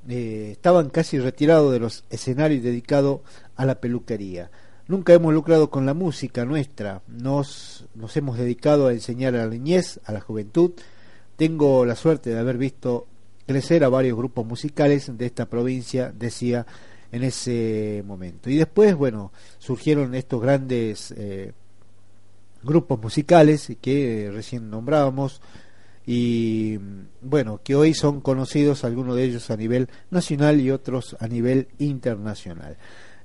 eh, estaban casi retirados de los escenarios dedicados a la peluquería. Nunca hemos lucrado con la música nuestra, nos, nos hemos dedicado a enseñar a la niñez, a la juventud. Tengo la suerte de haber visto crecer a varios grupos musicales de esta provincia, decía en ese momento. Y después, bueno, surgieron estos grandes eh, grupos musicales que recién nombrábamos y bueno, que hoy son conocidos algunos de ellos a nivel nacional y otros a nivel internacional.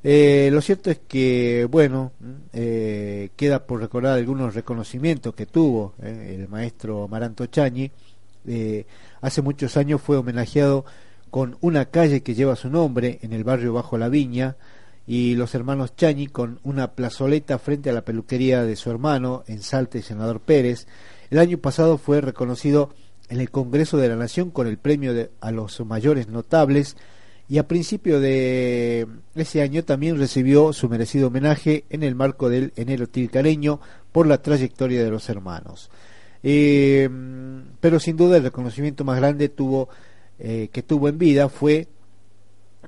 Eh, lo cierto es que, bueno, eh, queda por recordar algunos reconocimientos que tuvo el maestro Maranto Chañi. hace muchos años fue homenajeado con una calle que lleva su nombre en el barrio Bajo la Viña, y los hermanos Chañi con una plazoleta frente a la peluquería de su hermano en Salta y Senador Pérez. El año pasado fue reconocido en el Congreso de la Nación con el premio de, a los mayores notables y a principio de ese año también recibió su merecido homenaje en el marco del enero tilcareño por la trayectoria de los hermanos. Eh, pero sin duda el reconocimiento más grande tuvo eh, que tuvo en vida fue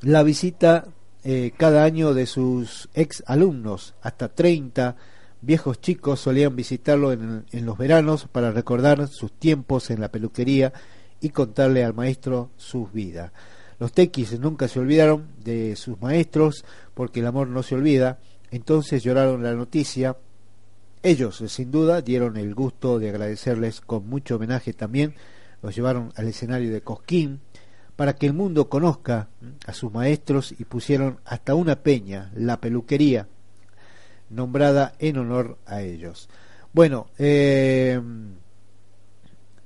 la visita eh, cada año de sus ex alumnos, hasta 30 viejos chicos solían visitarlo en, los veranos para recordar sus tiempos en la peluquería y contarle al maestro sus vidas. Los tequis nunca se olvidaron de sus maestros porque el amor no se olvida, entonces lloraron la noticia. Ellos, sin duda, dieron el gusto de agradecerles con mucho homenaje también, los llevaron al escenario de Cosquín para que el mundo conozca a sus maestros y pusieron hasta una peña, la peluquería, nombrada en honor a ellos. Bueno, eh,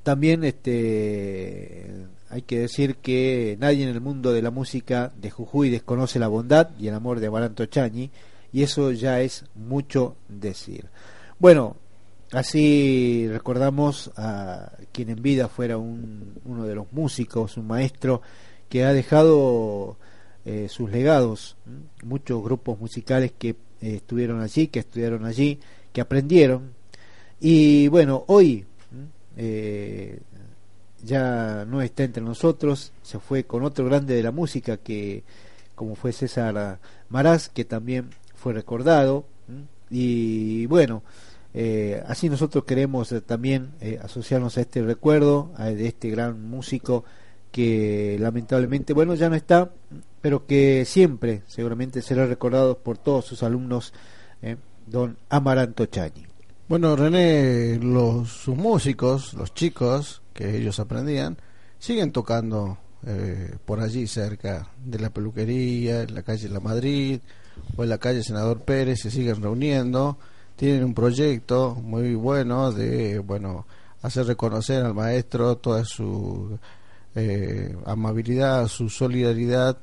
también este hay que decir que nadie en el mundo de la música de Jujuy desconoce la bondad y el amor de Amaranto Chañi, y eso ya es mucho decir. Bueno, así recordamos a quien en vida fuera un, uno de los músicos, un maestro que ha dejado eh, sus legados, muchos grupos musicales que eh, estuvieron allí, que estudiaron allí, que aprendieron. Y bueno, hoy eh, ya no está entre nosotros, se fue con otro grande de la música que como fue César Maraz, que también fue recordado. Y bueno, eh, así nosotros queremos también asociarnos a este recuerdo, de este gran músico que lamentablemente, bueno, ya no está, pero que siempre seguramente será recordado por todos sus alumnos, don Amaranto Chani. Bueno, René, los, sus músicos, los chicos, que ellos aprendían, siguen tocando eh, por allí cerca de la peluquería, en la calle La Madrid o en la calle Senador Pérez, se siguen reuniendo, tienen un proyecto muy bueno de, bueno, hacer reconocer al maestro toda su eh, amabilidad, su solidaridad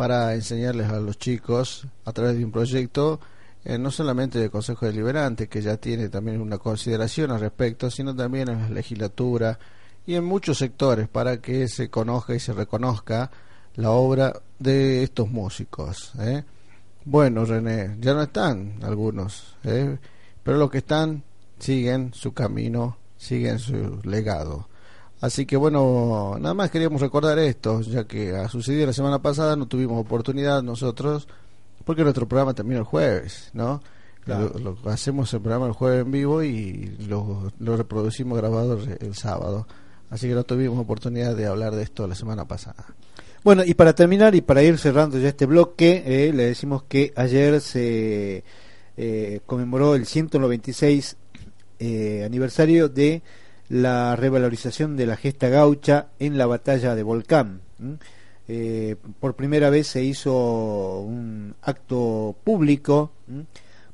para enseñarles a los chicos a través de un proyecto eh, no solamente del Consejo Deliberante, que ya tiene también una consideración al respecto, sino también en la legislatura, y en muchos sectores para que se conozca y se reconozca la obra de estos músicos. ¿eh? Bueno, René, ya no están algunos, ¿eh? pero los que están siguen su camino, siguen su legado. Así que bueno, nada más queríamos recordar esto, ya que ha sucedido la semana pasada, no tuvimos oportunidad nosotros, porque nuestro programa termina el jueves, ¿no? Lo, hacemos el programa el jueves en vivo y lo, lo reproducimos grabado el sábado. Así que no tuvimos oportunidad de hablar de esto la semana pasada. Bueno, y para terminar y para ir cerrando ya este bloque, eh, le decimos que ayer se eh, conmemoró el 196 eh, aniversario de la revalorización de la gesta gaucha en la batalla de Volcán. por primera vez se hizo un acto público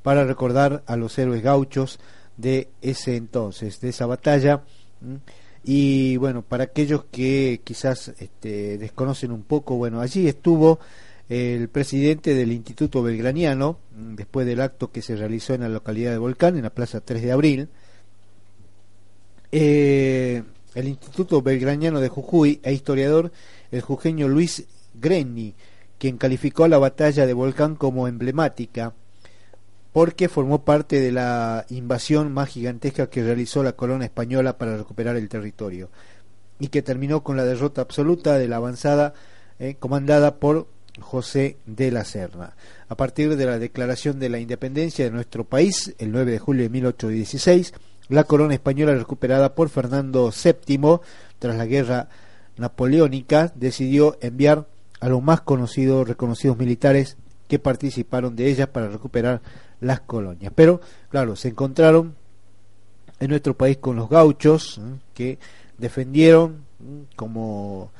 para recordar a los héroes gauchos de ese entonces, de esa batalla. Y bueno, para aquellos que quizás este, desconocen un poco, bueno, allí estuvo el presidente del Instituto Belgraniano, después del acto que se realizó en la localidad de Volcán, en la Plaza 3 de Abril. Eh, el Instituto Belgraniano de Jujuy e historiador, el jujeño Luis Greni, quien calificó a la batalla de Volcán como emblemática porque formó parte de la invasión más gigantesca que realizó la corona española para recuperar el territorio y que terminó con la derrota absoluta de la avanzada eh, comandada por José de la Serna. A partir de la declaración de la independencia de nuestro país, el 9 de julio de 1816, la corona española recuperada por Fernando VII tras la guerra napoleónica decidió enviar a los más conocidos, reconocidos militares que participaron de ella para recuperar las colonias. Pero, claro, se encontraron en nuestro país con los gauchos que defendieron como,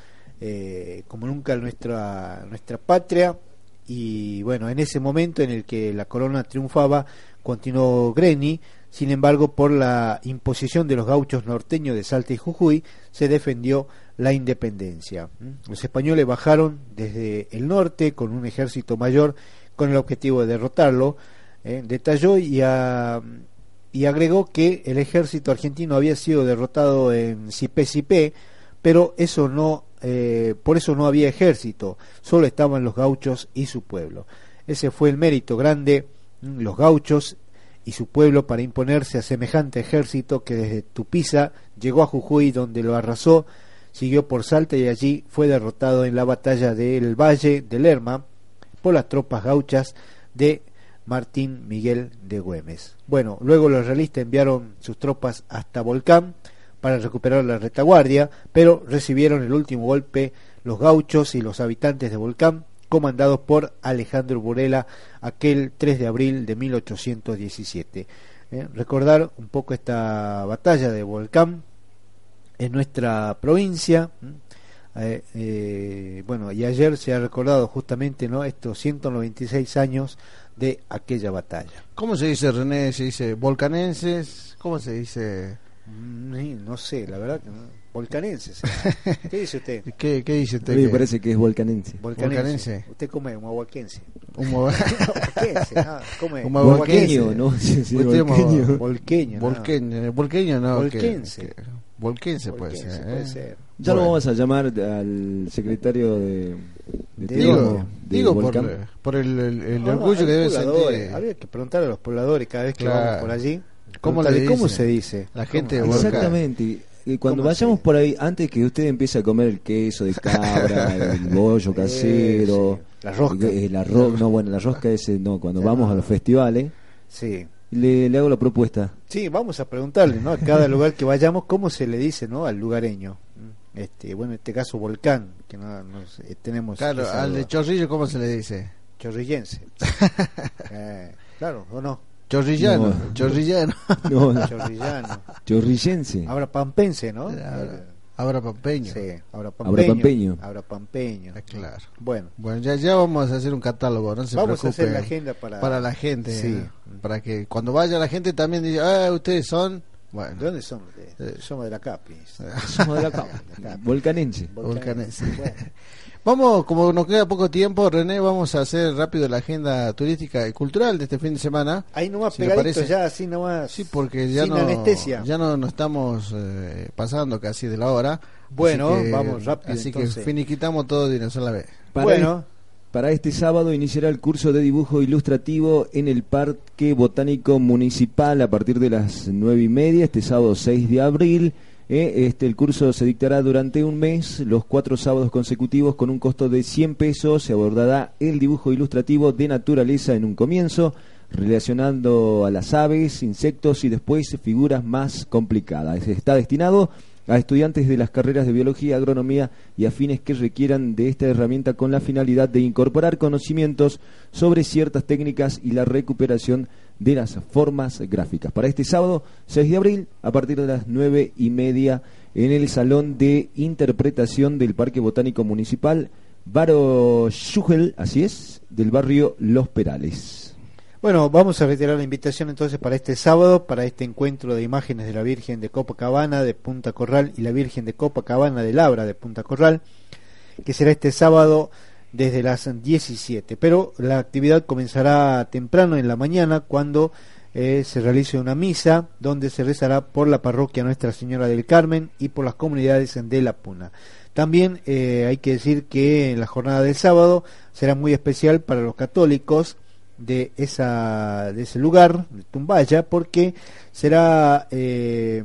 eh, como nunca nuestra, nuestra patria. Y bueno, en ese momento en el que la corona triunfaba, continuó Greni, sin embargo, por la imposición de los gauchos norteños de Salta y Jujuy, se defendió la independencia. Los españoles bajaron desde el norte con un ejército mayor con el objetivo de derrotarlo, eh, detalló y, agregó que el ejército argentino había sido derrotado en Cipé Cipé, pero eso no eh, por eso no había ejército, solo estaban los gauchos y su pueblo. Ese fue el mérito grande, mm, los gauchos y su pueblo para imponerse a semejante ejército que desde Tupiza llegó a Jujuy donde lo arrasó, siguió por Salta y allí fue derrotado en la batalla del Valle de Lerma por las tropas gauchas de Martín Miguel de Güemes. Bueno, luego los realistas enviaron sus tropas hasta Volcán para recuperar la retaguardia, pero recibieron el último golpe los gauchos y los habitantes de Volcán, comandados por Alejandro Burela aquel 3 de abril de 1817. Eh, recordar un poco esta batalla de Volcán en nuestra provincia. Eh, eh, bueno, y ayer se ha recordado justamente ¿no? estos 196 años de aquella batalla. ¿Cómo se dice René? ¿Se dice volcanenses? ¿Cómo se dice? Mm, No sé, la verdad que no. Volcanenses. ¿Qué dice usted? ¿Qué, qué dice A usted? mí me parece que es volcanense. Volcanense. Volcanense. Usted come un aguaquense. Un Aguaquense, ah, come. Un Volqueño, volquense. ¿no? Sí, sí, Usted volqueño. Volqueño. no. Volqueño, volqueño no. que- Volquense. que- volquense puede ser. puede ¿eh? ser. Ya lo Bueno. vamos a llamar al secretario de, de Digo, turismo de digo por, Volcán. por el, el- el No, no, orgullo hay que debe sentir Habría que preguntar a los pobladores cada vez que Claro. vamos por allí. ¿Cómo le ¿Cómo dicen? se dice? la gente de ¿Cómo? Volcán. Exactamente. Y cuando ¿Cómo vayamos por ahí, antes que usted empiece a comer el queso de cabra, el bollo casero, sí. La rosca. eh, la ro- no, bueno, la rosca ese no, cuando vamos a los festivales, Sí. le, le hago la propuesta. Sí, vamos a preguntarle, ¿no? A cada lugar que vayamos, ¿cómo se le dice, ¿no? Al lugareño. Este, bueno, en este caso volcán, que no, no sé, tenemos Claro, al de. Chorrillo, ¿cómo se le dice? chorrillense. Eh, claro, ¿o no? Chorrillano, No. chorrillano. No, Chorrillano. chorrillense. Ahora pampense, ¿no? Ahora, ahora pampeño. Sí, ahora Ahora pampeño. pampeño. Ahora pampeño. Ah, Claro. Bueno, Bueno, ya, ya vamos a hacer un catálogo, no se vamos a preocupe. hacer la agenda para... para la gente, Sí. para que cuando vaya la gente también diga, ah, ustedes son, ¿De bueno, dónde son ustedes? Eh. Somos de la Capis. Somos de la ca- Volcanense. Volcanense. Bueno, Vamos, como nos queda poco tiempo, René, vamos a hacer rápido la agenda turística y cultural de este fin de semana. ahí nomás Si parece. ya, así nomás. Sí, porque ya Sin no, anestesia. ya no, no estamos eh, pasando casi de la hora. Bueno, Así que- vamos rápido, Así entonces. que finiquitamos todo de una sola vez. Para bueno, Para este sábado iniciará el curso de dibujo ilustrativo en el Parque Botánico Municipal a partir de las nueve y media, este sábado 6 de abril. Eh, Este, el curso se dictará durante un mes, los cuatro sábados consecutivos, con un costo de 100 pesos. Se abordará el dibujo ilustrativo de naturaleza en un comienzo, relacionando a las aves, insectos y después figuras más complicadas. Está destinado a estudiantes de las carreras de biología, agronomía y afines que requieran de esta herramienta con la finalidad de incorporar conocimientos sobre ciertas técnicas y la recuperación de las formas gráficas. Para este sábado 6 de abril, a partir de las nueve y media, en el Salón de Interpretación del Parque Botánico Municipal, Baro Schugel, así es, del barrio Los Perales. bueno, vamos a retirar la invitación entonces para este sábado, para este encuentro de imágenes de la Virgen de Copacabana de Punta Corral y la Virgen de Copacabana de Labra de Punta Corral, que será este sábado desde las 17. Pero la actividad comenzará temprano en la mañana cuando eh, se realice una misa donde se rezará por la parroquia Nuestra Señora del Carmen y por las comunidades de La Puna. También eh, hay que decir que la jornada del sábado será muy especial para los católicos de esa de ese lugar, de Tumbaya, porque será eh,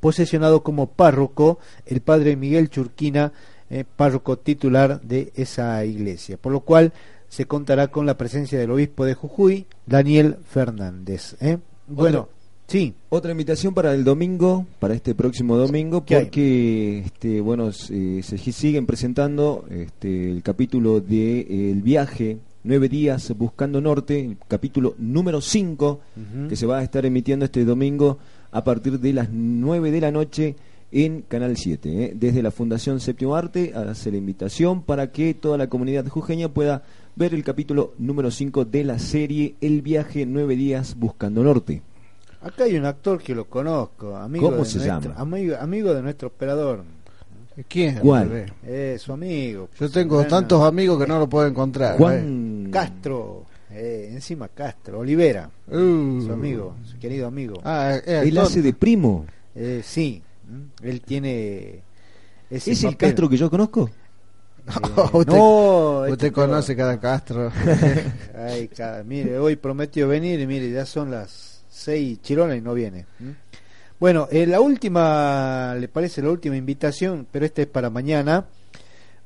posesionado como párroco el padre Miguel Churquina, eh, párroco titular de esa iglesia, por lo cual se contará con la presencia del obispo de Jujuy, Daniel Fernández. ¿eh? Bueno, sí, Otra invitación para el domingo, para este próximo domingo, porque este, bueno, se, se siguen presentando este, el capítulo de eh, El viaje, nueve días buscando norte, el capítulo número 5, Ujú. que se va a estar emitiendo este domingo a partir de las 9 de la noche en Canal 7. ¿eh? Desde la Fundación Séptimo Arte hace la invitación para que toda la comunidad jujeña pueda ver el capítulo número 5 de la serie El viaje, nueve días buscando norte. acá hay un actor que lo conozco, amigo ¿Cómo de se nuestro, llama? Amigo, amigo de nuestro operador, ¿Quién? ¿Cuál? Eh, su amigo. Yo tengo Bueno, tantos amigos que no lo puedo encontrar. Juan Castro, eh, encima Castro, Olivera, ¿eh? Uh. su amigo, su querido amigo. Ah, Él actor. hace de primo. Eh, sí. Él tiene ese ¿Es el. Castro que yo conozco? usted, no, usted este conoce cada Castro. Ay, mire, hoy prometió venir y mire, ya son las seis chironas y no viene. Bueno, eh, la última, le parece la última invitación, pero esta es para mañana.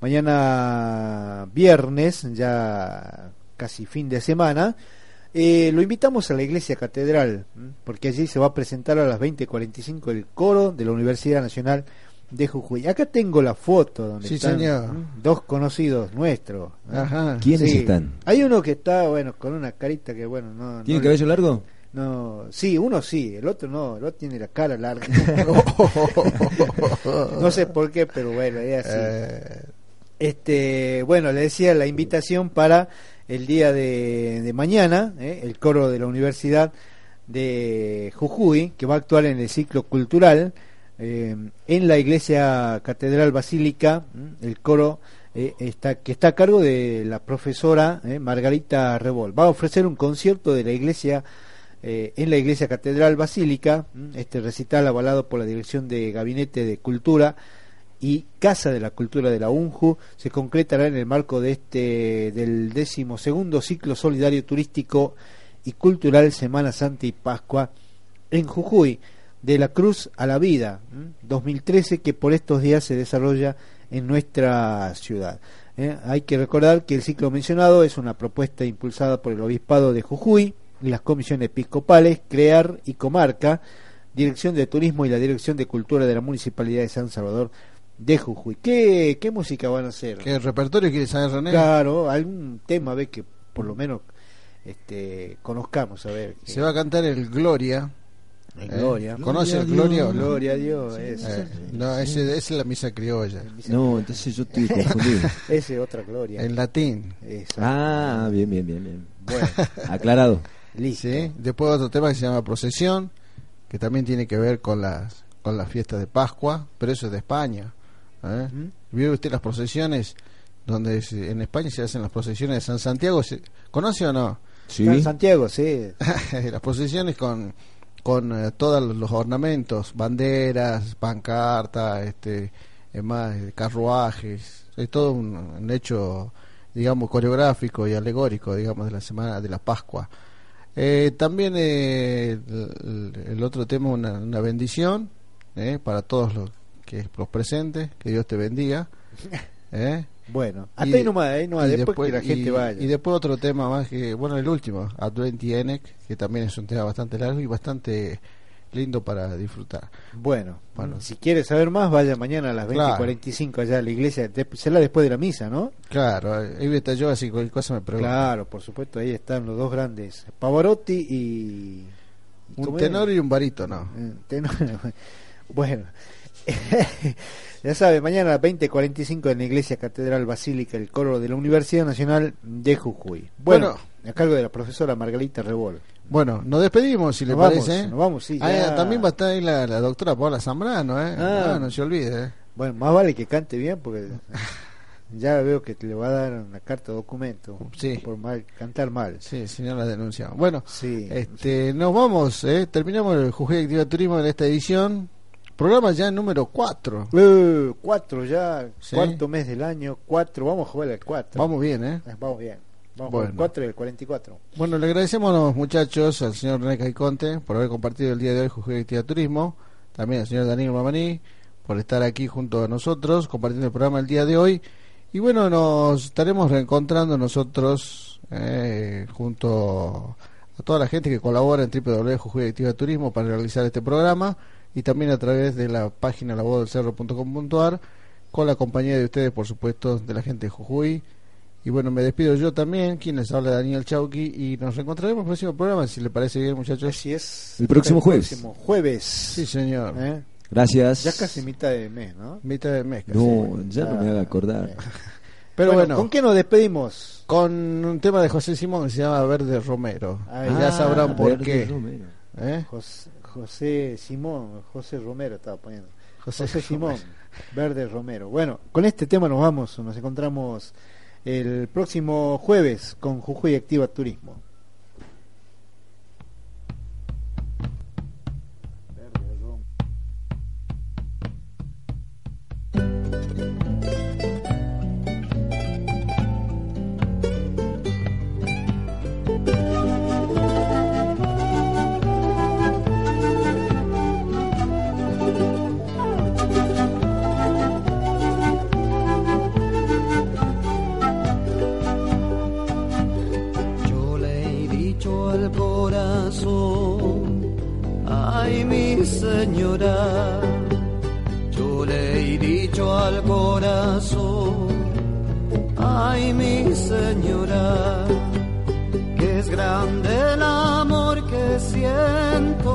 Mañana viernes, ya casi fin de semana. Eh, lo invitamos a la iglesia catedral, porque allí se va a presentar a las 20.45 el coro de la Universidad Nacional de Jujuy. Acá tengo la foto donde Sí, están dos conocidos nuestros. Ajá. ¿Quiénes Sí. están? Hay uno que está, bueno, con una carita que, bueno, no. ¿Tiene no, cabello largo? No, sí, uno sí, el otro no, el otro tiene la cara larga. no sé por qué, pero bueno, es así. Eh, Este, bueno, le decía la invitación para el día de, mañana, ¿eh? el coro de la Universidad de Jujuy, que va a actuar en el ciclo cultural eh, en la Iglesia Catedral Basílica, ¿m? el coro eh, está, que está a cargo de la profesora Margarita Rebol. Va a ofrecer un concierto de la Iglesia en la Iglesia Catedral Basílica, ¿m? este recital avalado por la Dirección de Gabinete de Cultura y Casa de la Cultura de la UNJU se concretará en el marco de este del decimosegundo ciclo solidario turístico y cultural Semana Santa y Pascua en Jujuy de la Cruz a la Vida ¿m? 2013 que por estos días se desarrolla en nuestra ciudad. ¿eh? Hay que recordar que el ciclo mencionado es una propuesta impulsada por el Obispado de Jujuy y las comisiones episcopales Crear y Comarca, Dirección de Turismo y la Dirección de Cultura de la Municipalidad de San Salvador de Jujuy. ¿Qué, qué música van a hacer? ¿Qué repertorio quiere saber René? Claro, algún tema, ve que por lo menos este, conozcamos, a ver. Se va a cantar el Gloria. El Eh, Gloria. ¿Conoce el Gloria o Dios. no? Gloria a Dios, ese, Eh, no, ese, esa es la misa criolla. No, entonces yo estoy confundido. ese es otra Gloria. En latín. Esa. Ah, bien, bien, bien, bien. Bueno, Aclarado. listo. ¿sí? Después otro tema que se llama Procesión, que también tiene que ver con las con las fiestas de Pascua, pero eso es de España. ¿Eh? ¿Vio usted las procesiones? Donde se- en España se hacen las procesiones de San Santiago. ¿se- ¿Conoce o no? Sí. En Santiago, sí. las procesiones con con eh, todos los ornamentos, banderas, pancartas, este, es más, eh, carruajes, es todo un, un hecho, digamos, coreográfico y alegórico, digamos, de la semana de la Pascua. Eh, también eh, el, el otro tema, una, una bendición eh, para todos los que los presentes, que Dios te bendiga. eh. Bueno, hasta ahí nomás, ahí nomás, y después, que la gente y- vaya. Y después otro tema más que, bueno, el último, Advent y Enek, que también es un tema bastante largo y bastante lindo para disfrutar. Bueno, Bueno. si quiere saber más, vaya mañana a las Claro. 20.45 allá a la iglesia. De- será después de la misa, ¿no? Claro, eh, ahí estar yo, así cualquier cosa me pregunta. Claro, por supuesto, ahí están los dos grandes, Pavarotti y... Un ¿cómo tenor era? y un barítono. Eh, tenor. bueno, ya sabe, mañana a las 20.45 en la iglesia Catedral Basílica, el coro de la Universidad Nacional de Jujuy. Bueno, Bueno. a cargo de la profesora Margarita Rebol. Bueno, nos despedimos, si le Nos vamos, parece. nos vamos, sí, Ah, también va a estar ahí la, la doctora Paola Zambrano, ¿eh? Ah. Ah, no se olvide, ¿eh? Bueno, más vale que cante bien porque ya veo que le va a dar una carta de documento Sí. por mal cantar mal. Sí, si no la denunciamos. Bueno, Sí. este, nos vamos, ¿eh? Terminamos el Jujuy Activa Turismo en esta edición. Programa ya número 4. Eh, cuatro ya, Sí. cuarto mes del año, cuatro, vamos a jugar al cuatro. Vamos bien, ¿eh? Eh, Vamos bien. Vamos Bueno. al cuatro y el 44. Bueno, le agradecemos a los muchachos, al señor René Caiconte, por haber compartido el día de hoy Jujuy Turismo, también al señor Daniel Mamaní, por estar aquí junto a nosotros, compartiendo el programa el día de hoy. Y bueno, nos estaremos reencontrando nosotros eh, junto a toda la gente que colabora en Activa Turismo para realizar este programa y también a través de la página lavozdelcerro.com.ar con la compañía de ustedes, por supuesto, de la gente de Jujuy. Y bueno, me despido yo también, quien les habla Daniel Chauqui, y nos reencontraremos en el próximo programa, si le parece bien, muchachos. Así es. El próximo jueves. próximo jueves. Sí, señor. ¿Eh? Gracias. Ya casi mitad de mes, ¿no? Mitad de mes. casi. No, ya no me haga acordar. Eh. Pero bueno, ¿con qué nos despedimos? con un tema de José Simón que se llama Verde Romero. Ay, ya ah, sabrán por Verde qué. Romero. ¿eh? José, José Simón, José Romero estaba poniendo. José José, Simón, Verde Romero. Bueno, con este tema nos vamos, nos encontramos el próximo jueves con Jujuy Activa Turismo. Señora. Yo le he dicho al corazón, ay mi señora, que es grande el amor que siento,